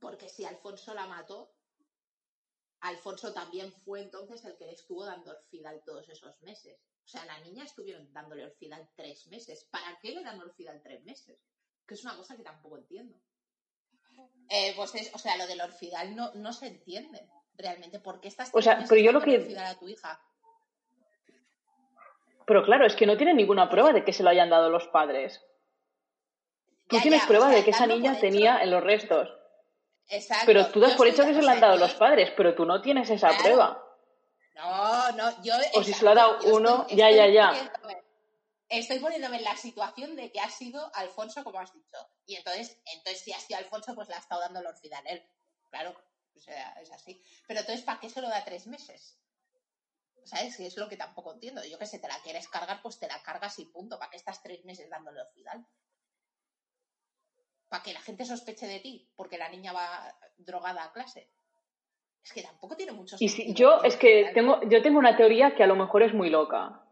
Porque si Alfonso la mató, Alfonso también fue entonces el que le estuvo dando orfidal todos esos meses. O sea, la niña estuvieron dándole orfidal tres meses. ¿Para qué le dan orfidal tres meses? Que es una cosa que tampoco entiendo. Eh, pues es, o sea, lo del orfidal no, no se entiende realmente. ¿Por qué estás o sea, pero yo lo que... orfidal a tu hija? Pero claro, es que no tiene ninguna prueba de que se lo hayan dado los padres. Tú tienes prueba de que esa niña tenía en los restos. Exacto. Pero tú das por hecho que se lo han dado los padres, pero tú no tienes esa prueba. No, no, yo. O si se lo ha dado uno, ya, ya, ya. Estoy poniéndome en la situación de que ha sido Alfonso, como has dicho. Y entonces, entonces si ha sido Alfonso, pues le ha estado dando el orfidal él. Claro, o sea, es así. Pero entonces, ¿para qué se lo da tres meses? ¿Sabes? Que es lo que tampoco entiendo. Yo que sé, te la quieres cargar, pues te la cargas y punto. ¿Para qué estás tres meses dándole orfidal? para que la gente sospeche de ti porque la niña va drogada a clase. Es que tampoco tiene mucho sentido. Y yo es que tengo, yo tengo una teoría que a lo mejor es muy loca.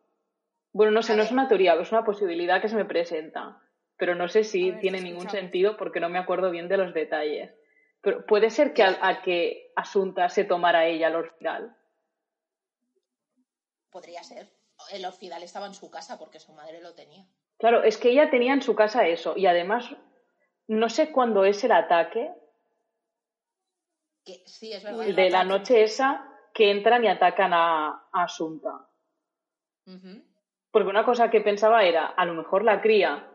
Bueno, no sé, no es una teoría, es una posibilidad que se me presenta. Pero no sé si tiene ningún sentido porque no me acuerdo bien de los detalles. Pero puede ser que a, que Asunta se tomara ella el orfidal. Podría ser. El orfidal estaba en su casa porque su madre lo tenía. Claro, es que ella tenía en su casa eso. Y además no sé cuándo es el ataque. de la noche esa que entran y atacan a, Asunta. Porque una cosa que pensaba era, a lo mejor la cría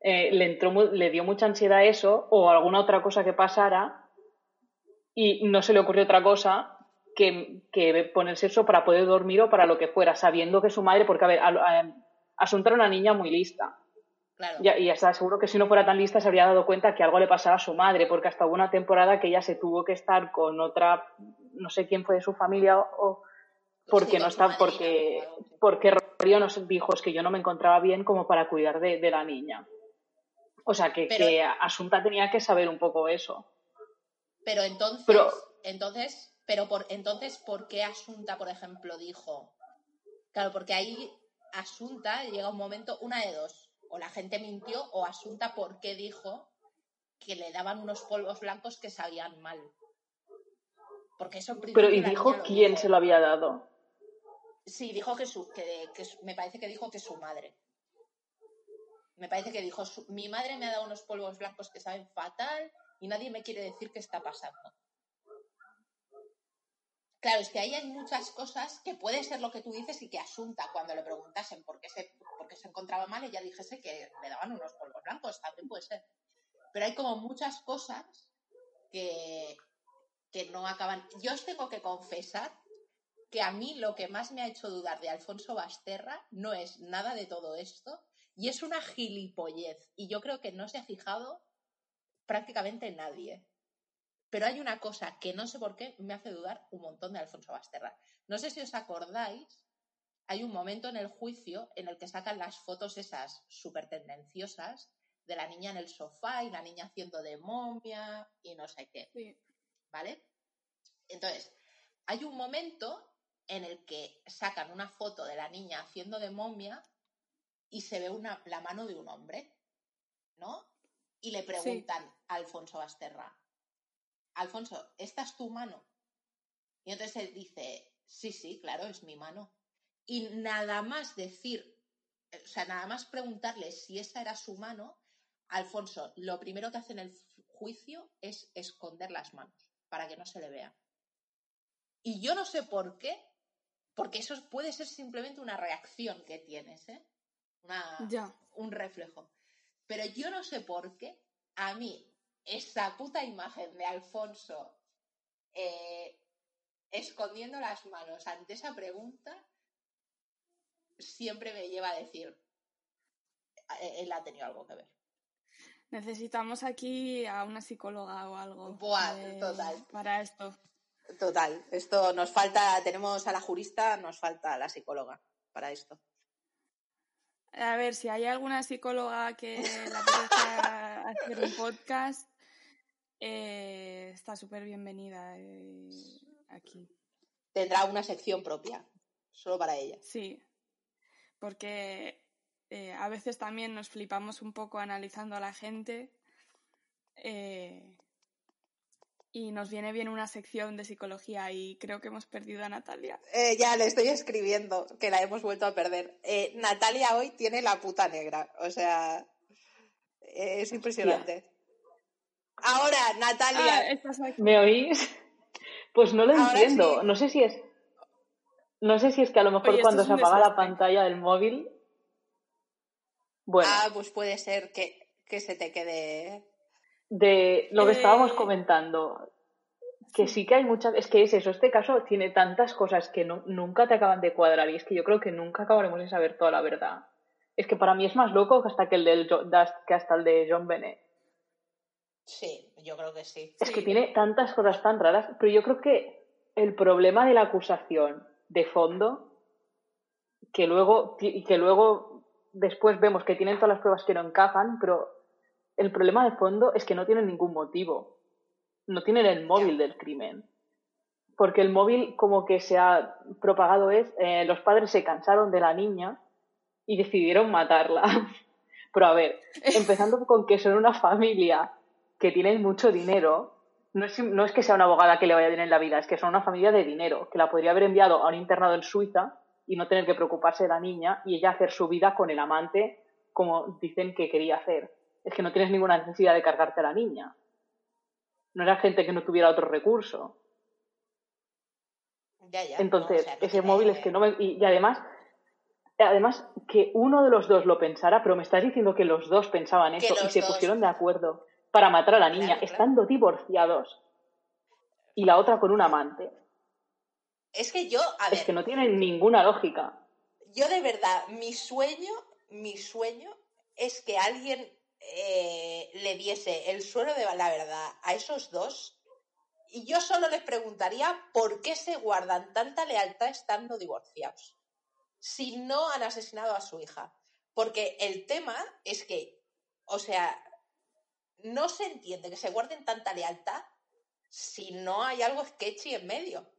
eh, le, entró, le dio mucha ansiedad eso o alguna otra cosa que pasara y no se le ocurrió otra cosa que, que, ponerse eso para poder dormir o para lo que fuera, sabiendo que su madre, porque a ver, Asunta era una niña muy lista. Y, está seguro que si no fuera tan lista se habría dado cuenta que algo le pasaba a su madre, porque hasta hubo una temporada que ella se tuvo que estar con otra, no sé quién fue de su familia o porque no está, porque, porque Rosario nos dijo es que yo no me encontraba bien como para cuidar de, la niña. O sea que, que, Asunta tenía que saber un poco eso. Pero entonces, pero, entonces, pero por entonces, ¿por qué Asunta, por ejemplo, dijo? Claro, porque ahí Asunta llega un momento, una de dos o la gente mintió o Asunta por qué dijo que le daban unos polvos blancos que sabían mal. Porque eso Pero ¿y dijo quién se lo había dado? Sí, dijo que su, que, me parece que dijo que su madre. Me parece que dijo, mi madre me ha dado unos polvos blancos que saben fatal y nadie me quiere decir qué está pasando. Claro, es que ahí hay muchas cosas que puede ser lo que tú dices y que Asunta, cuando le preguntasen por qué se, por qué se encontraba mal, ella dijese que le daban unos polvos blancos, también puede ser. Pero hay como muchas cosas que, que no acaban. Yo os tengo que confesar que a mí lo que más me ha hecho dudar de Alfonso Basterra no es nada de todo esto y es una gilipollez. Y yo creo que no se ha fijado prácticamente nadie. Pero hay una cosa que no sé por qué me hace dudar un montón de Alfonso Basterra. No sé si os acordáis, hay un momento en el juicio en el que sacan las fotos esas súper tendenciosas de la niña en el sofá y la niña haciendo de momia y no sé qué. ¿Vale? Entonces, hay un momento en el que sacan una foto de la niña haciendo de momia y se ve una, la mano de un hombre, ¿no? Y le preguntan a Alfonso Basterra, Alfonso, ¿esta es tu mano? Y entonces él dice, sí, sí, claro, es mi mano. Y nada más decir, o sea, nada más preguntarle si esa era su mano, Alfonso, lo primero que hace en el juicio es esconder las manos para que no se le vea. Y yo no sé por qué, porque eso puede ser simplemente una reacción que tienes, ¿eh? Un reflejo. Pero yo no sé por qué a mí esa puta imagen de Alfonso eh, escondiendo las manos ante esa pregunta siempre me lleva a decir, eh, él ha tenido algo que ver. Necesitamos aquí a una psicóloga o algo. total. Para esto. Total. Esto nos falta, tenemos a la jurista, nos falta la psicóloga para esto. A ver, si hay alguna psicóloga que la apetezca hacer un podcast, eh, está súper bienvenida eh, aquí. Tendrá una sección propia, solo para ella. Sí, porque eh, a veces también nos flipamos un poco analizando a la gente y nos viene bien una sección de psicología y creo que hemos perdido a Natalia. Eh, ya le estoy escribiendo que la hemos vuelto a perder. Eh, Natalia hoy tiene la puta negra, o sea, es impresionante. Ahora, Natalia. Ah, ¿Me oís? Pues no lo entiendo. No sé si es. No sé si es que a lo mejor cuando se apaga la pantalla del móvil. Bueno. Ah, pues puede ser que, que se te quede de lo que estábamos eh, comentando, que sí que hay muchas, es que es eso, este caso tiene tantas cosas que nunca te acaban de cuadrar y es que yo creo que nunca acabaremos de saber toda la verdad. Es que para mí es más loco que hasta que el del que hasta el de John Bennett. Sí, yo creo que sí. Es que tiene tantas cosas tan raras, pero yo creo que el problema de la acusación de fondo, que luego, y que luego después vemos que tienen todas las pruebas que no encajan, pero el problema de fondo es que no tienen ningún motivo. No tienen el móvil del crimen. Porque el móvil como que se ha propagado es, eh, los padres se cansaron de la niña y decidieron matarla. Pero a ver, empezando con que son una familia que tienen mucho dinero, no es, no es que sea una abogada que le vaya bien en la vida, es que son una familia de dinero, que la podría haber enviado a un internado en Suiza y no tener que preocuparse de la niña y ella hacer su vida con el amante como dicen que quería hacer es que no tienes ninguna necesidad de cargarte a la niña. No era gente que no tuviera otro recurso. Entonces, ese móvil es que no me... Y, además, además que uno de los dos lo pensara, pero me estás diciendo que los dos pensaban eso y se pusieron de acuerdo para matar a la niña, estando divorciados. Y la otra con un amante. Es que yo, a Es que no tiene ninguna lógica. Yo de verdad, mi sueño, mi sueño es que alguien eh, le diese el suelo de la verdad a esos dos, y yo solo les preguntaría por qué se guardan tanta lealtad estando divorciados, si no han asesinado a su hija. Porque el tema es que, o sea, no se entiende que se guarden tanta lealtad si no hay algo sketchy en medio.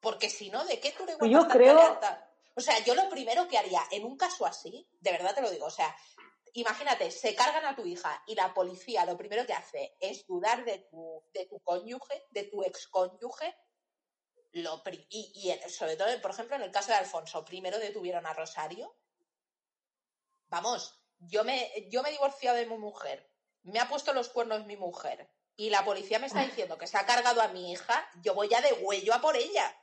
Porque si no, ¿de qué tú le guardas tanta lealtad? O sea, yo lo primero que haría en un caso así, de verdad te lo digo, o sea, imagínate, se cargan a tu hija y la policía lo primero que hace es dudar de tu, de tu cónyuge, de tu excónyuge. Lo, y, y sobre todo, por ejemplo, en el caso de Alfonso, primero detuvieron a Rosario. Vamos, yo me, yo me he divorciado de mi mujer, me ha puesto los cuernos mi mujer y la policía me está diciendo que se ha cargado a mi hija, yo voy a de huello a por ella.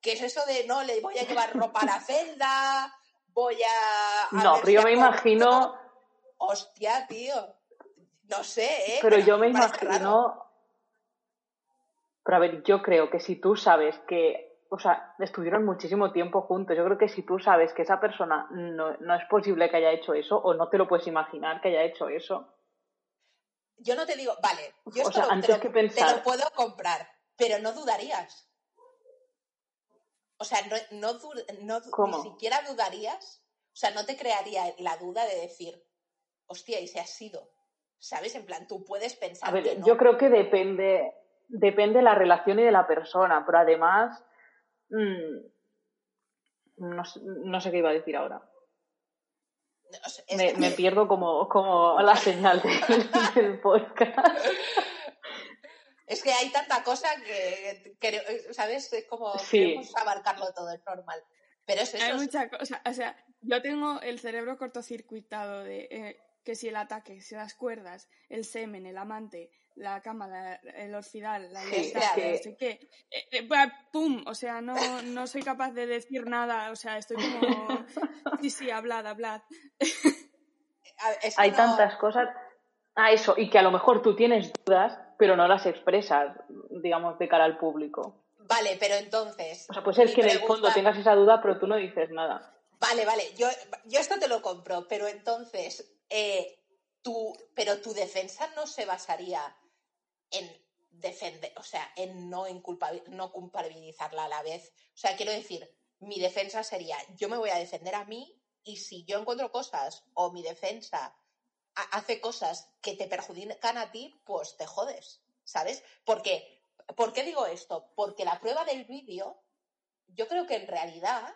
¿Qué es eso de no, le voy a llevar ropa a la celda? Voy a. no, pero yo me imagino hostia, tío. No sé, ¿eh? Pero, yo me imagino. Pero a ver, yo creo que si tú sabes que, o sea, estuvieron muchísimo tiempo juntos, yo creo que si tú sabes que esa persona no, no es posible que haya hecho eso o no te lo puedes imaginar que haya hecho eso. Yo no te digo, vale, yo O esto sea, lo- antes te, que lo, te pensar- lo puedo comprar, pero no dudarías. O sea, no, no, no ni siquiera dudarías, o sea, no te crearía la duda de decir, hostia, y se ha sido. ¿Sabes? En plan, tú puedes pensar A ver, que no. yo creo que depende, depende de la relación y de la persona, pero además, mm, no, sé- no sé qué iba a decir ahora. Es Me, que- me pierdo como, como la señal del, del podcast. Es que hay tanta cosa que, que, ¿sabes? Es como Sí. queremos abarcarlo todo, es normal. Pero es eso. Hay mucha cosa, o sea, yo tengo el cerebro cortocircuitado de eh, que si el ataque, si las cuerdas, el semen, el amante, la cama, la- el orfidal, la Sí, libertad, es que- no sé qué, eh, eh, pum, o sea, no, no soy capaz de decir nada, o sea, estoy como, sí, sí, hablad, hablad. es que Hay no- tantas cosas. Ah, eso, y que a lo mejor tú tienes dudas, pero no las expresas, digamos, de cara al público. Vale, pero entonces. O sea, puede ser mi que en el fondo tengas esa duda, pero tú no dices nada. Vale, vale, yo, yo esto te lo compro, pero entonces, eh, pero tu defensa no se basaría en defender, o sea, en no, no culpabilizarla a la vez. O sea, quiero decir, mi defensa sería, yo me voy a defender a mí y si yo encuentro cosas o mi defensa ha- hace cosas que te perjudican a ti, pues te jodes, ¿sabes? Porque, ¿por qué digo esto? Porque la prueba del vídeo, yo creo que en realidad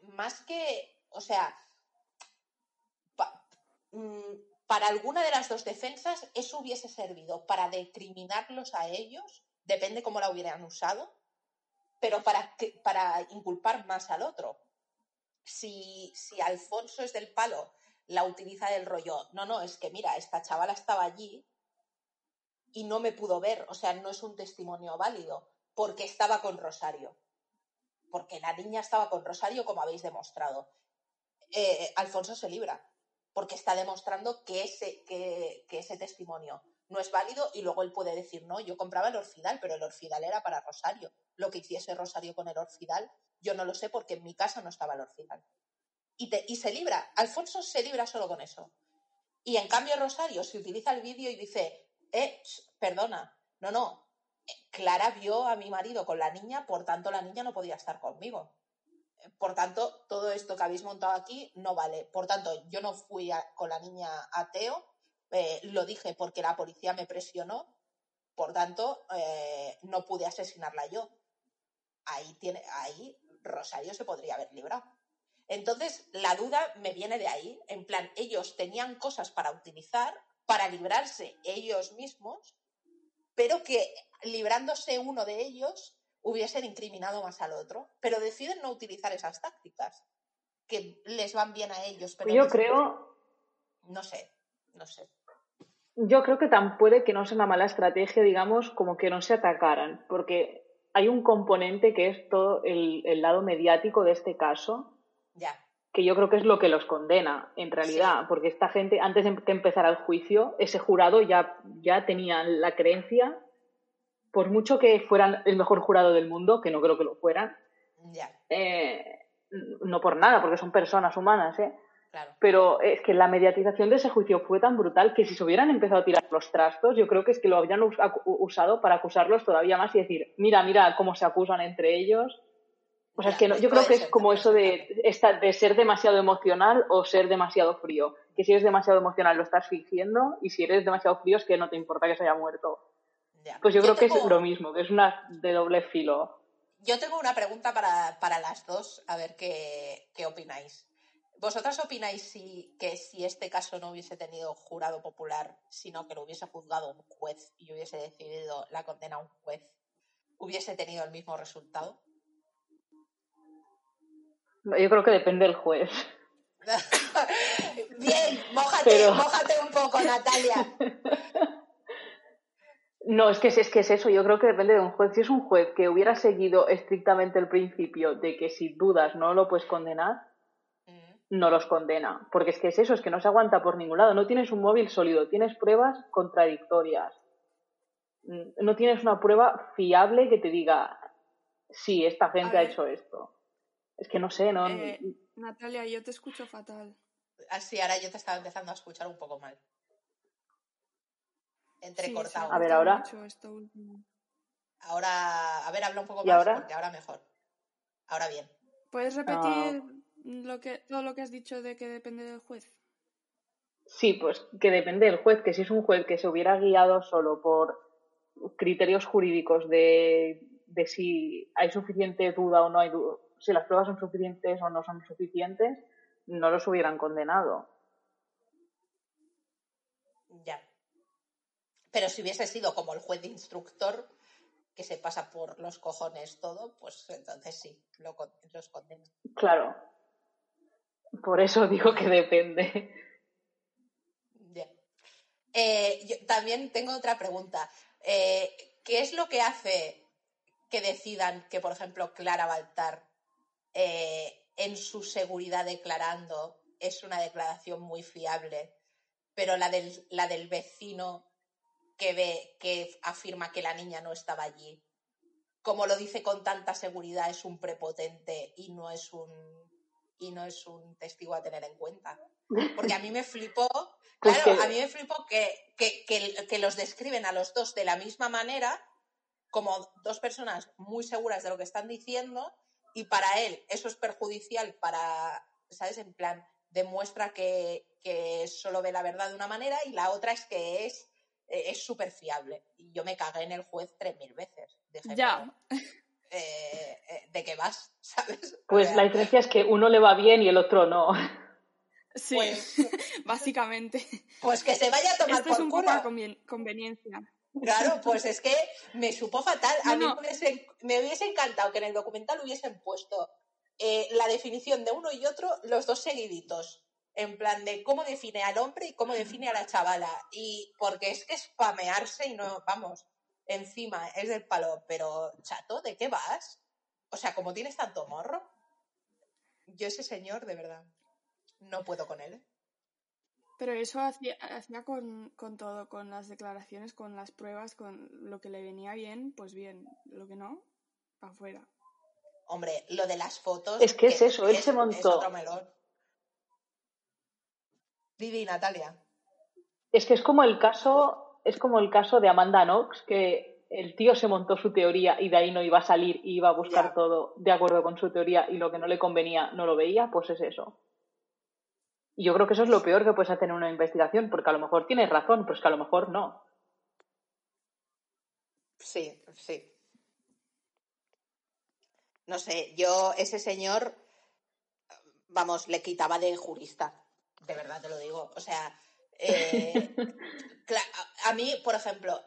más que, o sea, para alguna de las dos defensas eso hubiese servido para decriminarlos a ellos, depende cómo la hubieran usado, pero para, para inculpar más al otro. Si, si Alfonso es del palo, la utiliza del rollo, no, no, es que mira, esta chavala estaba allí y no me pudo ver, o sea, no es un testimonio válido, porque estaba con Rosario porque la niña estaba con Rosario, como habéis demostrado. Eh, Alfonso se libra, porque está demostrando que ese, testimonio no es válido y luego él puede decir, no, yo compraba el orfidal, pero el orfidal era para Rosario. Lo que hiciese Rosario con el orfidal, yo no lo sé porque en mi casa no estaba el orfidal. Y, y se libra, Alfonso se libra solo con eso. Y en cambio Rosario se utiliza el vídeo y dice, eh, perdona, no, no, Clara vio a mi marido con la niña, por tanto la niña no podía estar conmigo. Por tanto, todo esto que habéis montado aquí no vale. Por tanto, yo no fui con la niña a Teo, eh, lo dije porque la policía me presionó, por tanto, eh, no pude asesinarla yo. Ahí, tiene, ahí Rosario se podría haber librado. Entonces, la duda me viene de ahí, en plan, ellos tenían cosas para utilizar, para librarse ellos mismos, pero que librándose uno de ellos hubiesen incriminado más al otro, pero deciden no utilizar esas tácticas que les van bien a ellos. Pero Yo creo, No sé, no sé. yo creo que tan puede que no sea una mala estrategia, digamos, como que no se atacaran, porque hay un componente que es todo el, el lado mediático de este caso, Ya, que yo creo que es lo que los condena, en realidad, Sí. porque esta gente, antes de que empezara el juicio, ese jurado ya, ya tenía la creencia, por mucho que fueran el mejor jurado del mundo, que no creo que lo fueran, ya, eh, no por nada, porque son personas humanas, ¿eh? claro. pero es que la mediatización de ese juicio fue tan brutal que si se hubieran empezado a tirar los trastos, yo creo que es que lo habrían usado para acusarlos todavía más y decir, mira, mira cómo se acusan entre ellos. O sea, es que no- yo creo que es como eso de, de ser demasiado emocional o ser demasiado frío. Que si eres demasiado emocional lo estás fingiendo y si eres demasiado frío es que no te importa que se haya muerto. Ya. Pues yo, creo que es lo mismo, que es una de doble filo. Yo tengo una pregunta para, para las dos, a ver qué, qué opináis. ¿Vosotras opináis si, que si este caso no hubiese tenido jurado popular, sino que lo hubiese juzgado un juez y hubiese decidido la condena a un juez, hubiese tenido el mismo resultado? Yo creo que depende del juez. Bien, mójate, Pero- mójate un poco, Natalia. No, es que, es, es que es eso, yo creo que depende de un juez. Si es un juez que hubiera seguido estrictamente el principio de que si dudas no lo puedes condenar, Mm, no los condena. Porque es que es eso, es que no se aguanta por ningún lado. No tienes un móvil sólido, tienes pruebas contradictorias. mm, no tienes una prueba fiable que te diga, sí, esta gente ha hecho esto. Es que no sé, ¿no? Eh, Natalia, yo te escucho fatal. Así, ahora yo te estaba empezando a escuchar un poco mal. Entrecortado. a ver, ahora. Ahora, a ver, habla un poco más ahora? porque ahora mejor. Ahora bien. ¿Puedes repetir lo que, todo lo que has dicho de que depende del juez? Sí, pues que depende del juez, que si es un juez que se hubiera guiado solo por criterios jurídicos de, de si hay suficiente duda o no hay duda, si las pruebas son suficientes o no son suficientes, no los hubieran condenado. Ya. Pero si hubiese sido como el juez de instructor, que se pasa por los cojones todo, pues entonces sí, lo, los condena. Claro. Por eso digo que depende. Eh, yo también tengo otra pregunta. Eh, ¿Qué es lo que hace que decidan que, por ejemplo, Clara Baltar eh, en su seguridad declarando es una declaración muy fiable, pero la del, la del vecino que ve, que afirma que la niña no estaba allí, como lo dice con tanta seguridad, es un prepotente y no es un y no es un testigo a tener en cuenta. Porque a mí me flipó, pues claro, a mí me flipó que, que, que, los describen a los dos de la misma manera, como dos personas muy seguras de lo que están diciendo, y para él eso es perjudicial para, ¿sabes? En plan, demuestra que, que solo ve la verdad de una manera y la otra es que es es súper fiable. Y yo me cagué en el juez tres mil veces. ya. Eh, eh, ¿De qué vas? ¿Sabes? Pues la diferencia es que uno le va bien y el otro no. Sí, pues, básicamente. Pues que se vaya a tomar Esto es un poco conveniencia. Claro, pues es que me supo fatal. a mí Me, hubiese, encantado que en el documental hubiesen puesto la definición de uno y otro, los dos seguiditos en plan de cómo define al hombre y cómo define a la chavala. Y porque es que spamearse y no, vamos, encima es del palo, pero chato, ¿de qué vas? O sea, como tienes tanto morro, yo ese señor, de verdad, no puedo con él. ¿eh? Pero eso hacía, hacía con, con, todo, con las declaraciones, con las pruebas, con lo que le venía bien, pues bien, lo que no, para afuera. Hombre, lo de las fotos. Es que, es eso, él se montó. Vivi Natalia. Es que es como el caso, es como el caso de Amanda Knox, que el tío se montó su teoría y de ahí no iba a salir y iba a buscar todo de acuerdo con su teoría y lo que no le convenía no lo veía, pues es eso. Y yo creo que eso es lo peor que puedes hacer en una investigación, porque a lo mejor tienes razón, pero es que a lo mejor no. Sí, sí. No sé, yo ese señor, vamos, le quitaba de jurista de verdad te lo digo. O sea, eh, a, mí, por ejemplo,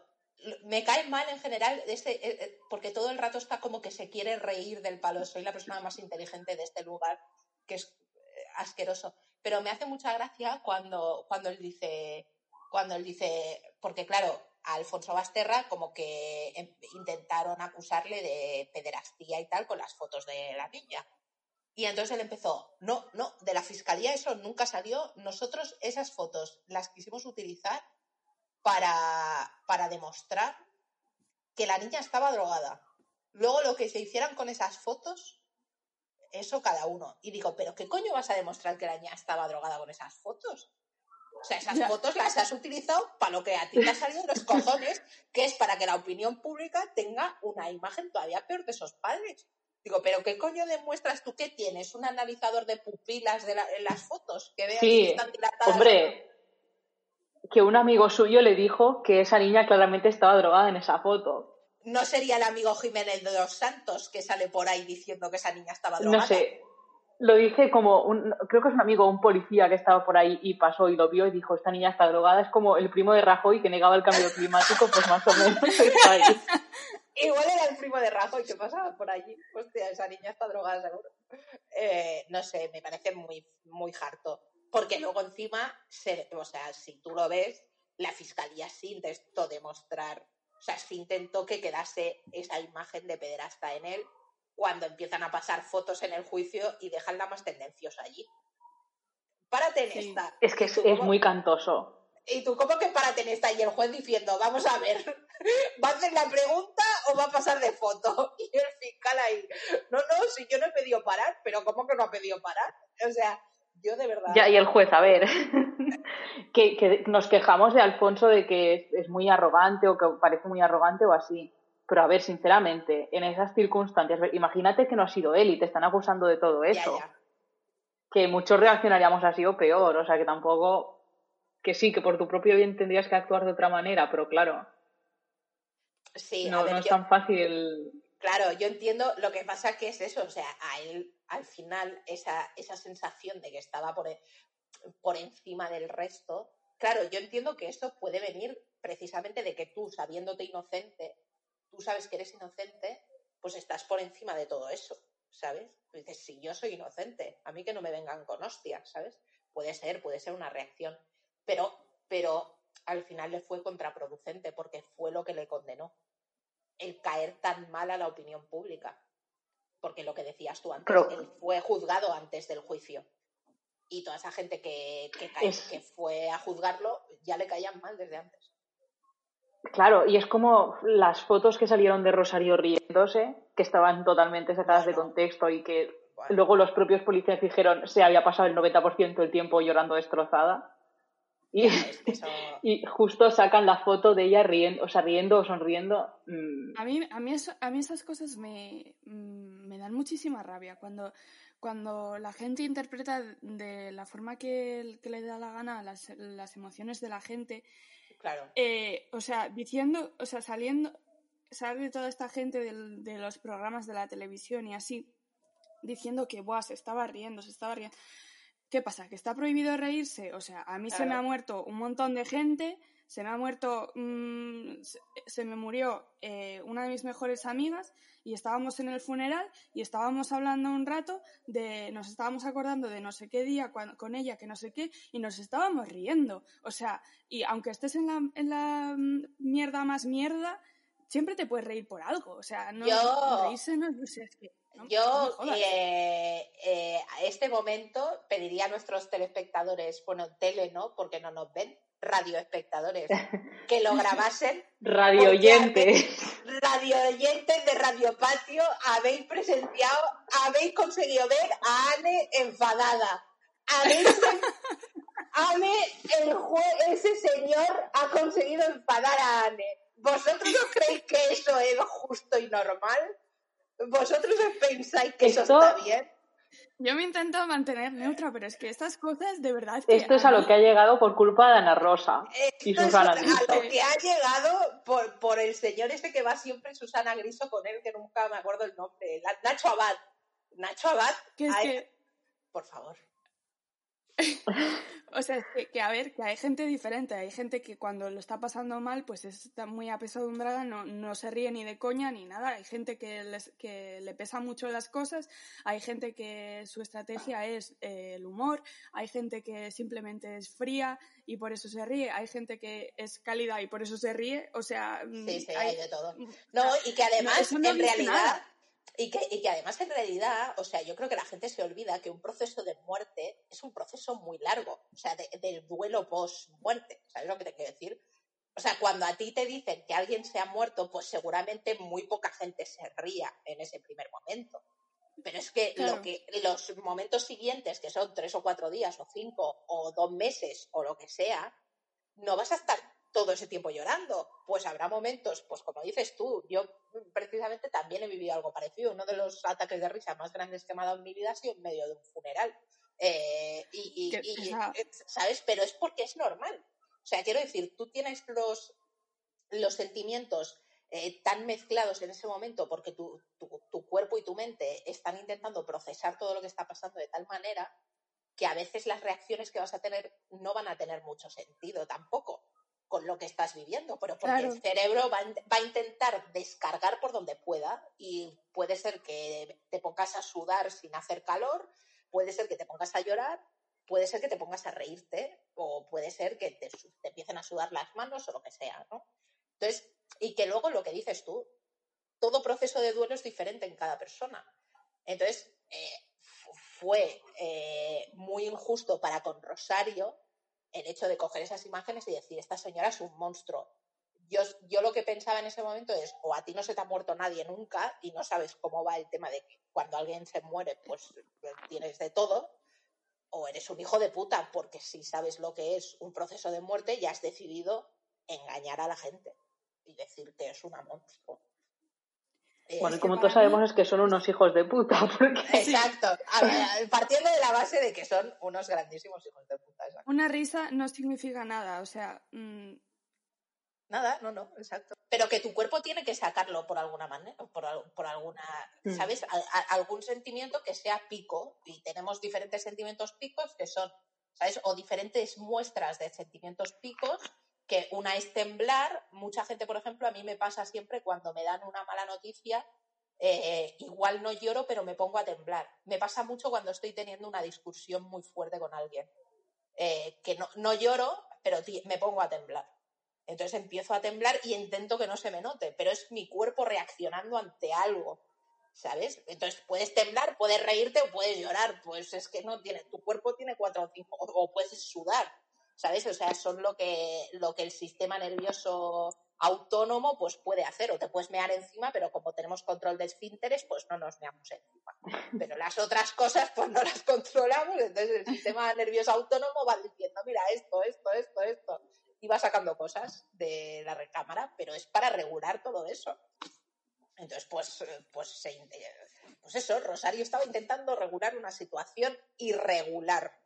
me cae mal en general este, eh, eh, porque todo el rato está como que se quiere reír del palo. Soy la persona más inteligente de este lugar, que es asqueroso. Pero me hace mucha gracia cuando, cuando él dice, cuando él dice, porque claro, a Alfonso Basterra como que em, intentaron acusarle de pederastía y tal con las fotos de la niña. Y entonces él empezó, no, no, de la fiscalía eso nunca salió. Nosotros esas fotos las quisimos utilizar para, para demostrar que la niña estaba drogada. Luego lo que se hicieran con esas fotos, eso cada uno. Y digo, pero ¿qué coño vas a demostrar que la niña estaba drogada con esas fotos? O sea, esas fotos las has utilizado para lo que a ti te ha salido los cojones, que es para que la opinión pública tenga una imagen todavía peor de esos padres. Digo, pero ¿qué coño demuestras tú que tienes? ¿Un analizador de pupilas de en las fotos? Que veas sí, están dilatadas. Hombre, que un amigo suyo le dijo que esa niña claramente estaba drogada en esa foto. ¿No sería el amigo Jiménez de los Santos que sale por ahí diciendo que esa niña estaba drogada? No sé. Lo dice como un, creo que es un amigo, un policía que estaba por ahí y pasó y lo vio y dijo, esta niña está drogada. Es como el primo de Rajoy que negaba el cambio climático, pues más o menos está ahí. Igual era el primo de Rajoy que pasaba por allí. Hostia, esa niña está drogada seguro. Eh, no sé, me parece muy, muy harto. Porque luego encima, se, o sea, si tú lo ves, la fiscalía sí intentó demostrar, o sea, sí intentó que quedase esa imagen de pederasta en él cuando empiezan a pasar fotos en el juicio y dejan la más tendenciosa allí. Párate en esta. Es que es, muy cantoso. Y tú, ¿cómo que párate en esta? Y el juez diciendo, vamos a ver, ¿va a hacer la pregunta o va a pasar de foto? Y el fiscal ahí, no, no, si yo no he pedido parar, pero ¿cómo que no ha pedido parar? O sea, yo de verdad. Ya, y el juez, a ver, que, que, nos quejamos de Alfonso de que es, muy arrogante o que parece muy arrogante o así. Pero a ver, sinceramente, en esas circunstancias, imagínate que no ha sido él y te están acusando de todo eso. Que muchos reaccionaríamos así o peor, o sea que tampoco. Que sí, que por tu propio bien tendrías que actuar de otra manera, pero claro. Sí, no, no es tan fácil. Claro, yo entiendo lo que pasa que es eso, o sea, a él al final esa, esa sensación de que estaba por, e, por encima del resto. Claro, yo entiendo que esto puede venir precisamente de que tú, sabiéndote inocente, tú sabes que eres inocente, pues estás por encima de todo eso, ¿sabes? dices, si yo soy inocente, a mí que no me vengan con hostias, ¿sabes? Puede ser, puede ser una reacción, pero, pero al final le fue contraproducente porque fue lo que le condenó, el caer tan mal a la opinión pública porque lo que decías tú antes, él fue juzgado antes del juicio. Y toda esa gente que, que, fue a juzgarlo ya le caían mal desde antes. Claro, y es como las fotos que salieron de Rosario riéndose, que estaban totalmente sacadas de contexto y que luego los propios policías dijeron se había pasado el 90% del tiempo llorando destrozada. Y, y, justo sacan la foto de ella riendo, o sea, riendo o sonriendo. Mm. A, mí, a, mí a mí esas cosas me, mm, me dan muchísima rabia. Cuando, cuando la gente interpreta de la forma que, que le da la gana las, las, emociones de la gente. Claro. Eh, o sea, diciendo, o sea, saliendo, sale toda esta gente de, de los programas de la televisión y así, diciendo que, Buah, se estaba riendo, se estaba riendo. ¿Qué pasa? ¿Que está prohibido reírse? O sea, a mí se me ha muerto un montón de gente, se me ha muerto, mm, se, me murió eh, una de mis mejores amigas y estábamos en el funeral y estábamos hablando un rato de, nos estábamos acordando de no sé qué día con ella, que no sé qué, y nos estábamos riendo. O sea, y aunque estés en la, en la mm, mierda más mierda, siempre te puedes reír por algo. O sea, no, reírse no, no sé, es que... Yo eh, eh, a este momento pediría a nuestros telespectadores, bueno, tele no, porque no nos ven, radioespectadores, que lo grabasen. radio oyentes. Radio oyentes de Radio Patio, habéis presenciado, habéis conseguido ver a Anne enfadada. El ese señor ha conseguido enfadar a Anne. ¿Vosotros no creéis que eso es justo y normal? ¿Vosotros pensáis que eso está bien? Yo me intento mantener neutra, pero es que estas cosas de verdad. Esto es a lo que ha llegado por culpa de Ana Rosa y Susana Griso. A lo que ha llegado por, por el señor este que va siempre Susana Griso con él, que nunca me acuerdo el nombre. Nacho Abad. Nacho Abad. Por favor. o sea, que, a ver, que hay gente diferente, hay gente que cuando lo está pasando mal, pues está muy apesadumbrada, no, no se ríe ni de coña ni nada, hay gente que, les, que le pesa mucho las cosas, hay gente que su estrategia es eh, el humor, hay gente que simplemente es fría y por eso se ríe, hay gente que es cálida y por eso se ríe, o sea... Mm, sí, sí, hay, de todo. No, y que además, en realidad... Y que, y que, además en realidad, o sea, yo creo que la gente se olvida que un proceso de muerte es un proceso muy largo, o sea, del duelo post-muerte, ¿sabes lo que te quiero decir? O sea, cuando a ti te dicen que alguien se ha muerto, pues seguramente muy poca gente se ría en ese primer momento. Pero es que, lo que los momentos siguientes, que son tres o cuatro días, o cinco, o dos meses, o lo que sea, no vas a estar todo ese tiempo llorando. Pues habrá momentos, pues como dices tú, yo precisamente también he vivido algo parecido. Uno de los ataques de risa más grandes que me ha dado en mi vida ha sido en medio de un funeral. Eh, y, ¿sabes? Pero es porque es normal. O sea, quiero decir, tú tienes los, los sentimientos eh, tan mezclados en ese momento porque tu, tu, cuerpo y tu mente están intentando procesar todo lo que está pasando de tal manera que a veces las reacciones que vas a tener no van a tener mucho sentido tampoco con lo que estás viviendo, pero porque el cerebro va, va, a intentar descargar por donde pueda y puede ser que te pongas a sudar sin hacer calor, puede ser que te pongas a llorar, puede ser que te pongas a reírte o puede ser que te, empiecen a sudar las manos o lo que sea, ¿no? Entonces, y que luego lo que dices tú, todo proceso de duelo es diferente en cada persona. Entonces, eh, fue eh, muy injusto para con Rosario el hecho de coger esas imágenes y decir, esta señora es un monstruo. Yo, yo lo que pensaba en ese momento es, o a ti no se te ha muerto nadie nunca y no sabes cómo va el tema de que cuando alguien se muere, pues tienes de todo, o eres un hijo de puta, porque si sabes lo que es un proceso de muerte, ya has decidido engañar a la gente y decir que es una monstruo. Bueno, y como todos sabemos es que son unos hijos de puta. Exacto. partiendo de la base de que son unos grandísimos hijos de puta. Una risa no significa nada, o sea... Mm, nada, no, no, exacto. Pero que tu cuerpo tiene que sacarlo por alguna manera, por, por alguna, mm. ¿sabes? algún sentimiento que sea pico. Y tenemos diferentes sentimientos picos que son, ¿sabes? O diferentes muestras de sentimientos picos que una es temblar. Mucha gente, por ejemplo, a mí me pasa siempre cuando me dan una mala noticia, eh, igual no lloro, pero me pongo a temblar. Me pasa mucho cuando estoy teniendo una discusión muy fuerte con alguien. Eh, que no, no, lloro, pero me pongo a temblar. Entonces empiezo a temblar y intento que no se me note, pero es mi cuerpo reaccionando ante algo, ¿sabes? Entonces puedes temblar, puedes reírte o puedes llorar, pues es que no tiene, tu cuerpo tiene cuatro o cinco, o puedes sudar, ¿sabes? O sea, son lo que, lo que el sistema nervioso autónomo pues puede hacer, o te puedes mear encima, pero como tenemos control de esfínteres, pues no nos meamos encima. Pero las otras cosas pues no las controlamos, entonces el sistema nervioso autónomo va diciendo, mira, esto, esto, esto, esto, y va sacando cosas de la recámara, pero es para regular todo eso. Entonces, pues, pues, pues eso, Rosario estaba intentando regular una situación irregular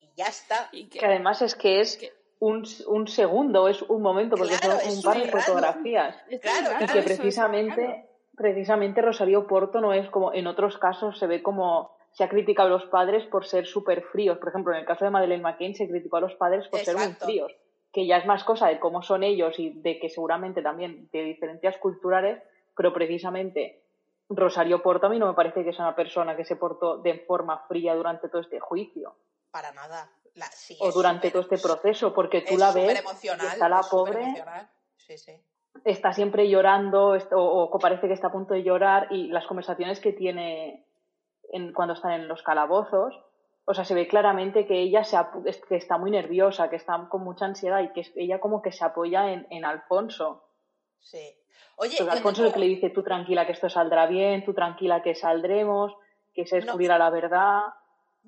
y ya está. que, además es que es un, un, segundo, es un momento, porque son un par de fotografías. y que precisamente, precisamente Rosario Porto no es como en otros casos se ve como se ha criticado a los padres por ser súper fríos. Por ejemplo, en el caso de Madeleine McCain se criticó a los padres por ser muy fríos, que ya es más cosa de cómo son ellos y de que seguramente también de diferencias culturales, pero precisamente Rosario Porto a mí no me parece que sea una persona que se portó de forma fría durante todo este juicio para nada. o durante todo este proceso, porque tú la ves, está la pobre, está siempre llorando, o, parece que está a punto de llorar, y las conversaciones que tiene en, cuando están en los calabozos, o sea, se ve claramente que ella se, que está muy nerviosa, que está con mucha ansiedad y que ella como que se apoya en, Alfonso. Sí. Oye, Alfonso es el que le dice, tú tranquila que esto saldrá bien, tú tranquila que saldremos, que se descubrirá la verdad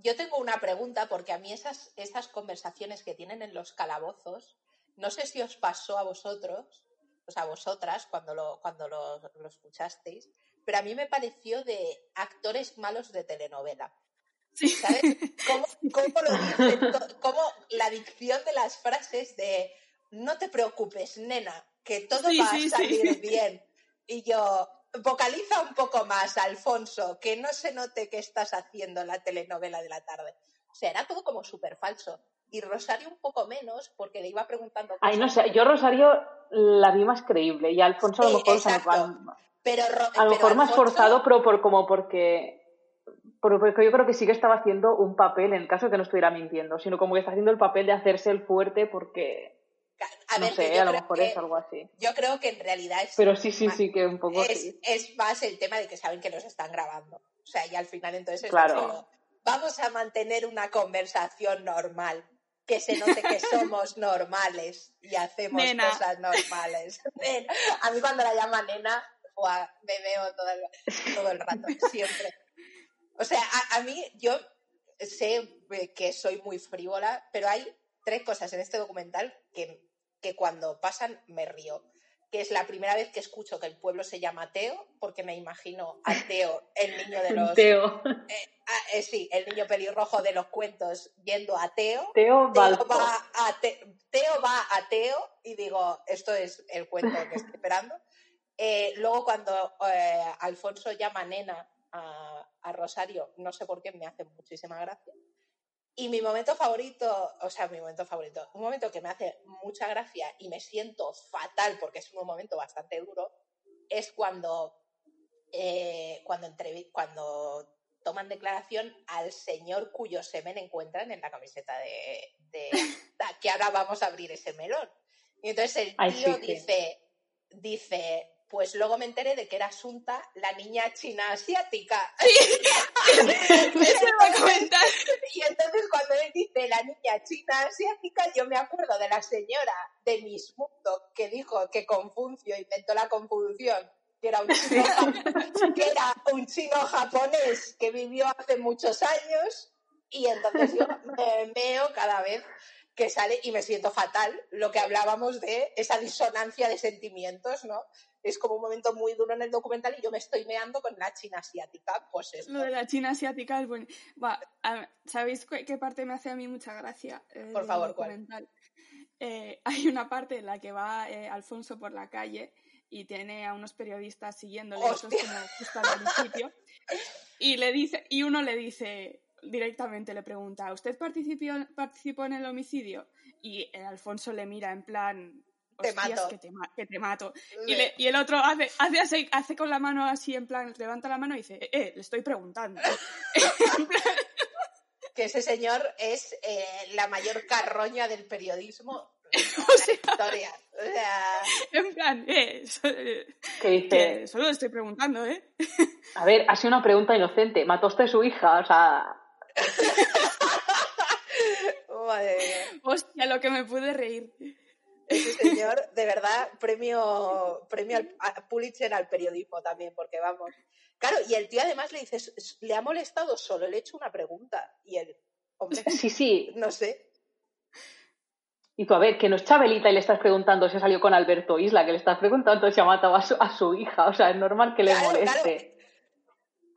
yo tengo una pregunta porque a mí esas, esas conversaciones que tienen en los calabozos, no sé si os pasó a vosotros, o sea, a vosotras cuando lo, cuando lo, escuchasteis, pero a mí me pareció de actores malos de telenovela. ¿Sabes? ¿Cómo, cómo lo dicen? ¿Cómo la dicción de las frases de no te preocupes, nena, que todo va a salir bien? Y yo, vocaliza un poco más, Alfonso, que no se note que estás haciendo la telenovela de la tarde. O sea, era todo como súper falso. Y Rosario un poco menos, porque le iba preguntando. Ay, no sé, yo Rosario la vi más creíble y Alfonso a lo mejor pero, a lo mejor más forzado, pero por como porque porque yo creo que sí que estaba haciendo un papel en el caso de que no estuviera mintiendo, sino como que está haciendo el papel de hacerse el fuerte porque a no sé, a lo mejor es algo así. Yo creo que en realidad es. Pero sí, sí, sí, que un poco. Es, es, más el tema de que saben que nos están grabando. O sea, y al final entonces es claro. vamos a mantener una conversación normal. Que se note que somos normales y hacemos cosas normales. a mí cuando la llama nena, me veo todo el, todo el rato, siempre. O sea, a, a mí yo sé que soy muy frívola, pero hay tres cosas en este documental que que cuando pasan me río. Que es la primera vez que escucho que el pueblo se llama Teo, porque me imagino a Teo, el niño de los. Teo. Eh, eh, sí, el niño pelirrojo de los cuentos yendo a Teo. Teo, va a Teo va a Teo y digo, esto es el cuento que estoy esperando. Eh, luego, cuando Alfonso llama nena a, a Rosario, no sé por qué me hace muchísima gracia. Y mi momento favorito, o sea, mi momento favorito, un momento que me hace mucha gracia y me siento fatal porque es un momento bastante duro, es cuando, eh, cuando, cuando toman declaración al señor cuyo semen encuentran en la camiseta de, que ahora vamos a abrir ese melón. Y entonces el tío dice, dice, pues luego me enteré de que era Asunta, la niña china asiática. Eso iba a comentar. Y entonces cuando él dice la niña china asiática, yo me acuerdo de la señora de Miss Mundo que dijo que Confucio inventó la confusión, que era un chino, que era un chino japonés que vivió hace muchos años. Y entonces yo me veo cada vez que sale y me siento fatal. Lo que hablábamos de esa disonancia de sentimientos, ¿no? Es como un momento muy duro en el documental y yo me estoy meando con la china asiática. Pues esto. Lo de la China asiática es bueno. Va, ¿Sabéis qué, parte me hace a mí mucha gracia? eh, Por favor, ¿cuál? documental? Eh, hay una parte en la que va eh, Alfonso por la calle y tiene a unos periodistas siguiéndole, eso es como justo al principio, y le dice, y uno le dice directamente le pregunta, ¿usted participó, participó en el homicidio? Y el Alfonso le mira en plan, Te "Hostias, mato". Que, te ma- que te mato. Y, le- y el otro hace, hace, así, hace con la mano así, en plan, levanta la mano y dice, eh, eh, le estoy preguntando. que ese señor es eh, la mayor carroña del periodismo de sea- la historia. O sea, en plan, eh, so- eh, Que dice, solo le estoy preguntando, ¿eh? a ver, ha sido una pregunta inocente. ¿Mató usted a su hija? O sea, madre mía. Hostia, lo que me pude reír. Ese señor, de verdad, premio, premio al, a Pulitzer al periodismo también, porque vamos. Claro, y el tío además le dice, "S- le ha molestado solo, le he hecho una pregunta. Y él, hombre, sí, sí. no sé. Y tú, a ver, que no es Chabelita y le estás preguntando si ha salido con Alberto Isla, que le estás preguntando si ha matado a su, a su hija. O sea, es normal que le Claro, moleste. claro.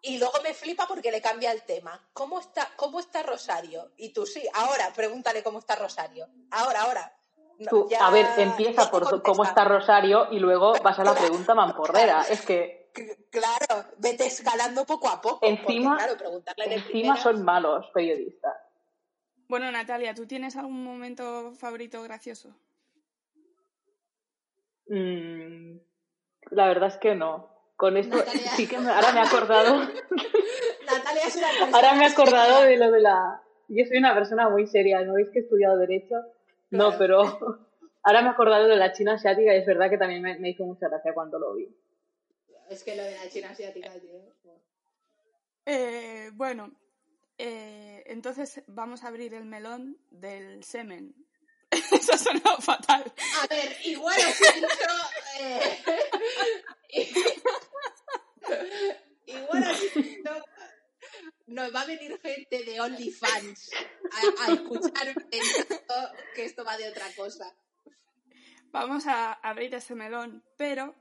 Y luego me flipa porque le cambia el tema. ¿Cómo está, ¿Cómo está Rosario? Y tú sí, ahora pregúntale cómo está Rosario. Ahora, ahora. No, Tú, ya- a ver, empieza por contesta. cómo está Rosario y luego vas a la pregunta mamporrera. Es que Claro, vete escalando poco a poco. Encima- porque, claro, preguntarle de encima primeras- son malos periodistas. Bueno, Natalia, ¿tú tienes algún momento favorito gracioso? Mm, la verdad es que no. Con esto Natalia. sí que me- ahora me he acordado. Natalia es una persona Ahora me he acordado de lo de la. Yo soy una persona muy seria, ¿no veis que he estudiado Derecho? No, pero ahora me he acordado de la China asiática y es verdad que también me, me hizo mucha gracia cuando lo vi. Es que lo de la China asiática, tío. Eh, bueno, eh, entonces vamos a abrir el melón del semen. Eso ha sonado fatal. A ver, igual os he dicho. eh, igual os he dicho. Nos va a venir gente de OnlyFans a, a escuchar que esto va de otra cosa. Vamos a abrir ese melón, pero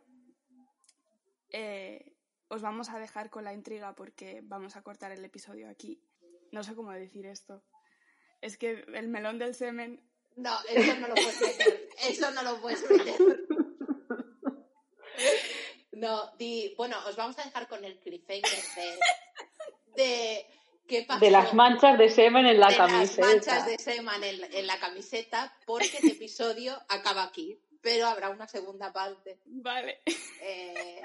eh, os vamos a dejar con la intriga porque vamos a cortar el episodio aquí. No sé cómo decir esto. Es que el melón del semen No, eso no lo puedes meter. Eso no lo puedes meter. No, di, bueno, os vamos a dejar con el cliffhanger de, de qué pasó. De las manchas de semen en la de camiseta. las manchas de semen en, en la camiseta, porque el episodio acaba aquí, pero habrá una segunda parte Vale. eh,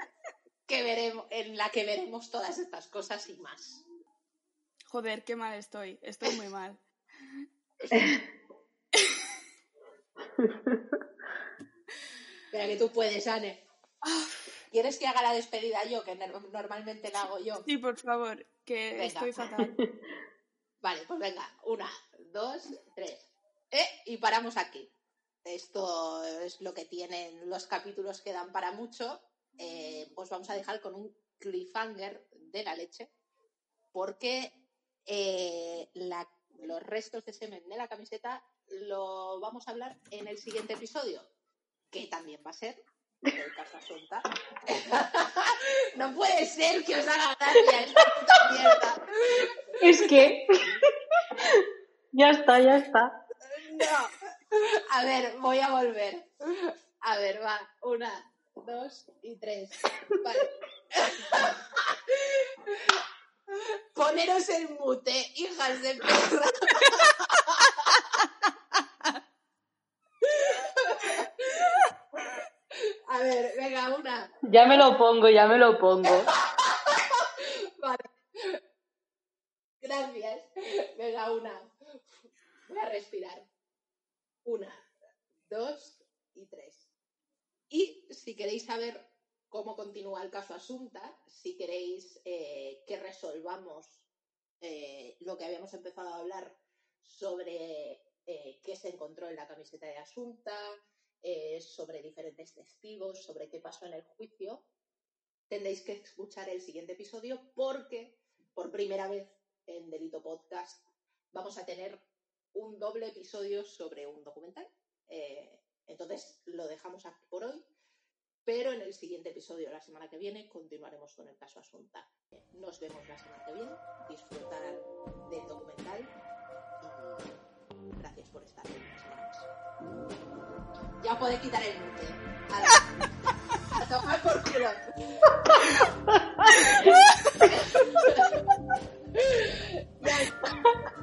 que veremos, en la que veremos todas estas cosas y más. Joder, qué mal estoy. Estoy muy mal. Espera que tú puedes, Anne. ¿Quieres que haga la despedida yo, que no- normalmente la hago yo? Sí, por favor, que Venga. estoy fatal. Vale, pues venga, una, dos, tres. ¿Eh? Y paramos aquí. Esto es lo que tienen los capítulos que dan para mucho. Eh, os vamos a dejar con un cliffhanger de la leche, porque eh, la- los restos de semen de la camiseta lo vamos a hablar en el siguiente episodio, que también va a ser de Casa Suelta. no puede ser que os haga gracia esta puta mierda. Es que. ya está, ya está. No. A ver, voy a volver. A ver, va. Una, dos y tres. Vale. Poneros en mute, hijas de perra. A ver, venga, una. Ya me lo pongo, ya me lo pongo. Vale. Gracias. Venga, una. Voy a respirar. Una, dos y tres. Y si queréis saber cómo continúa el caso Asunta, si queréis eh, que resolvamos eh, lo que habíamos empezado a hablar sobre eh, qué se encontró en la camiseta de Asunta, sobre diferentes testigos, sobre qué pasó en el juicio, tendréis que escuchar el siguiente episodio porque por primera vez en Delito Podcast vamos a tener un doble episodio sobre un documental. entonces lo dejamos aquí por hoy. Pero en el siguiente episodio, la semana que viene, continuaremos con el caso Asunta. Nos vemos la semana que viene. Disfrutar del documental. Y gracias por estar semana ya podéis quitar el mute. A, a tomar por culo. ya está.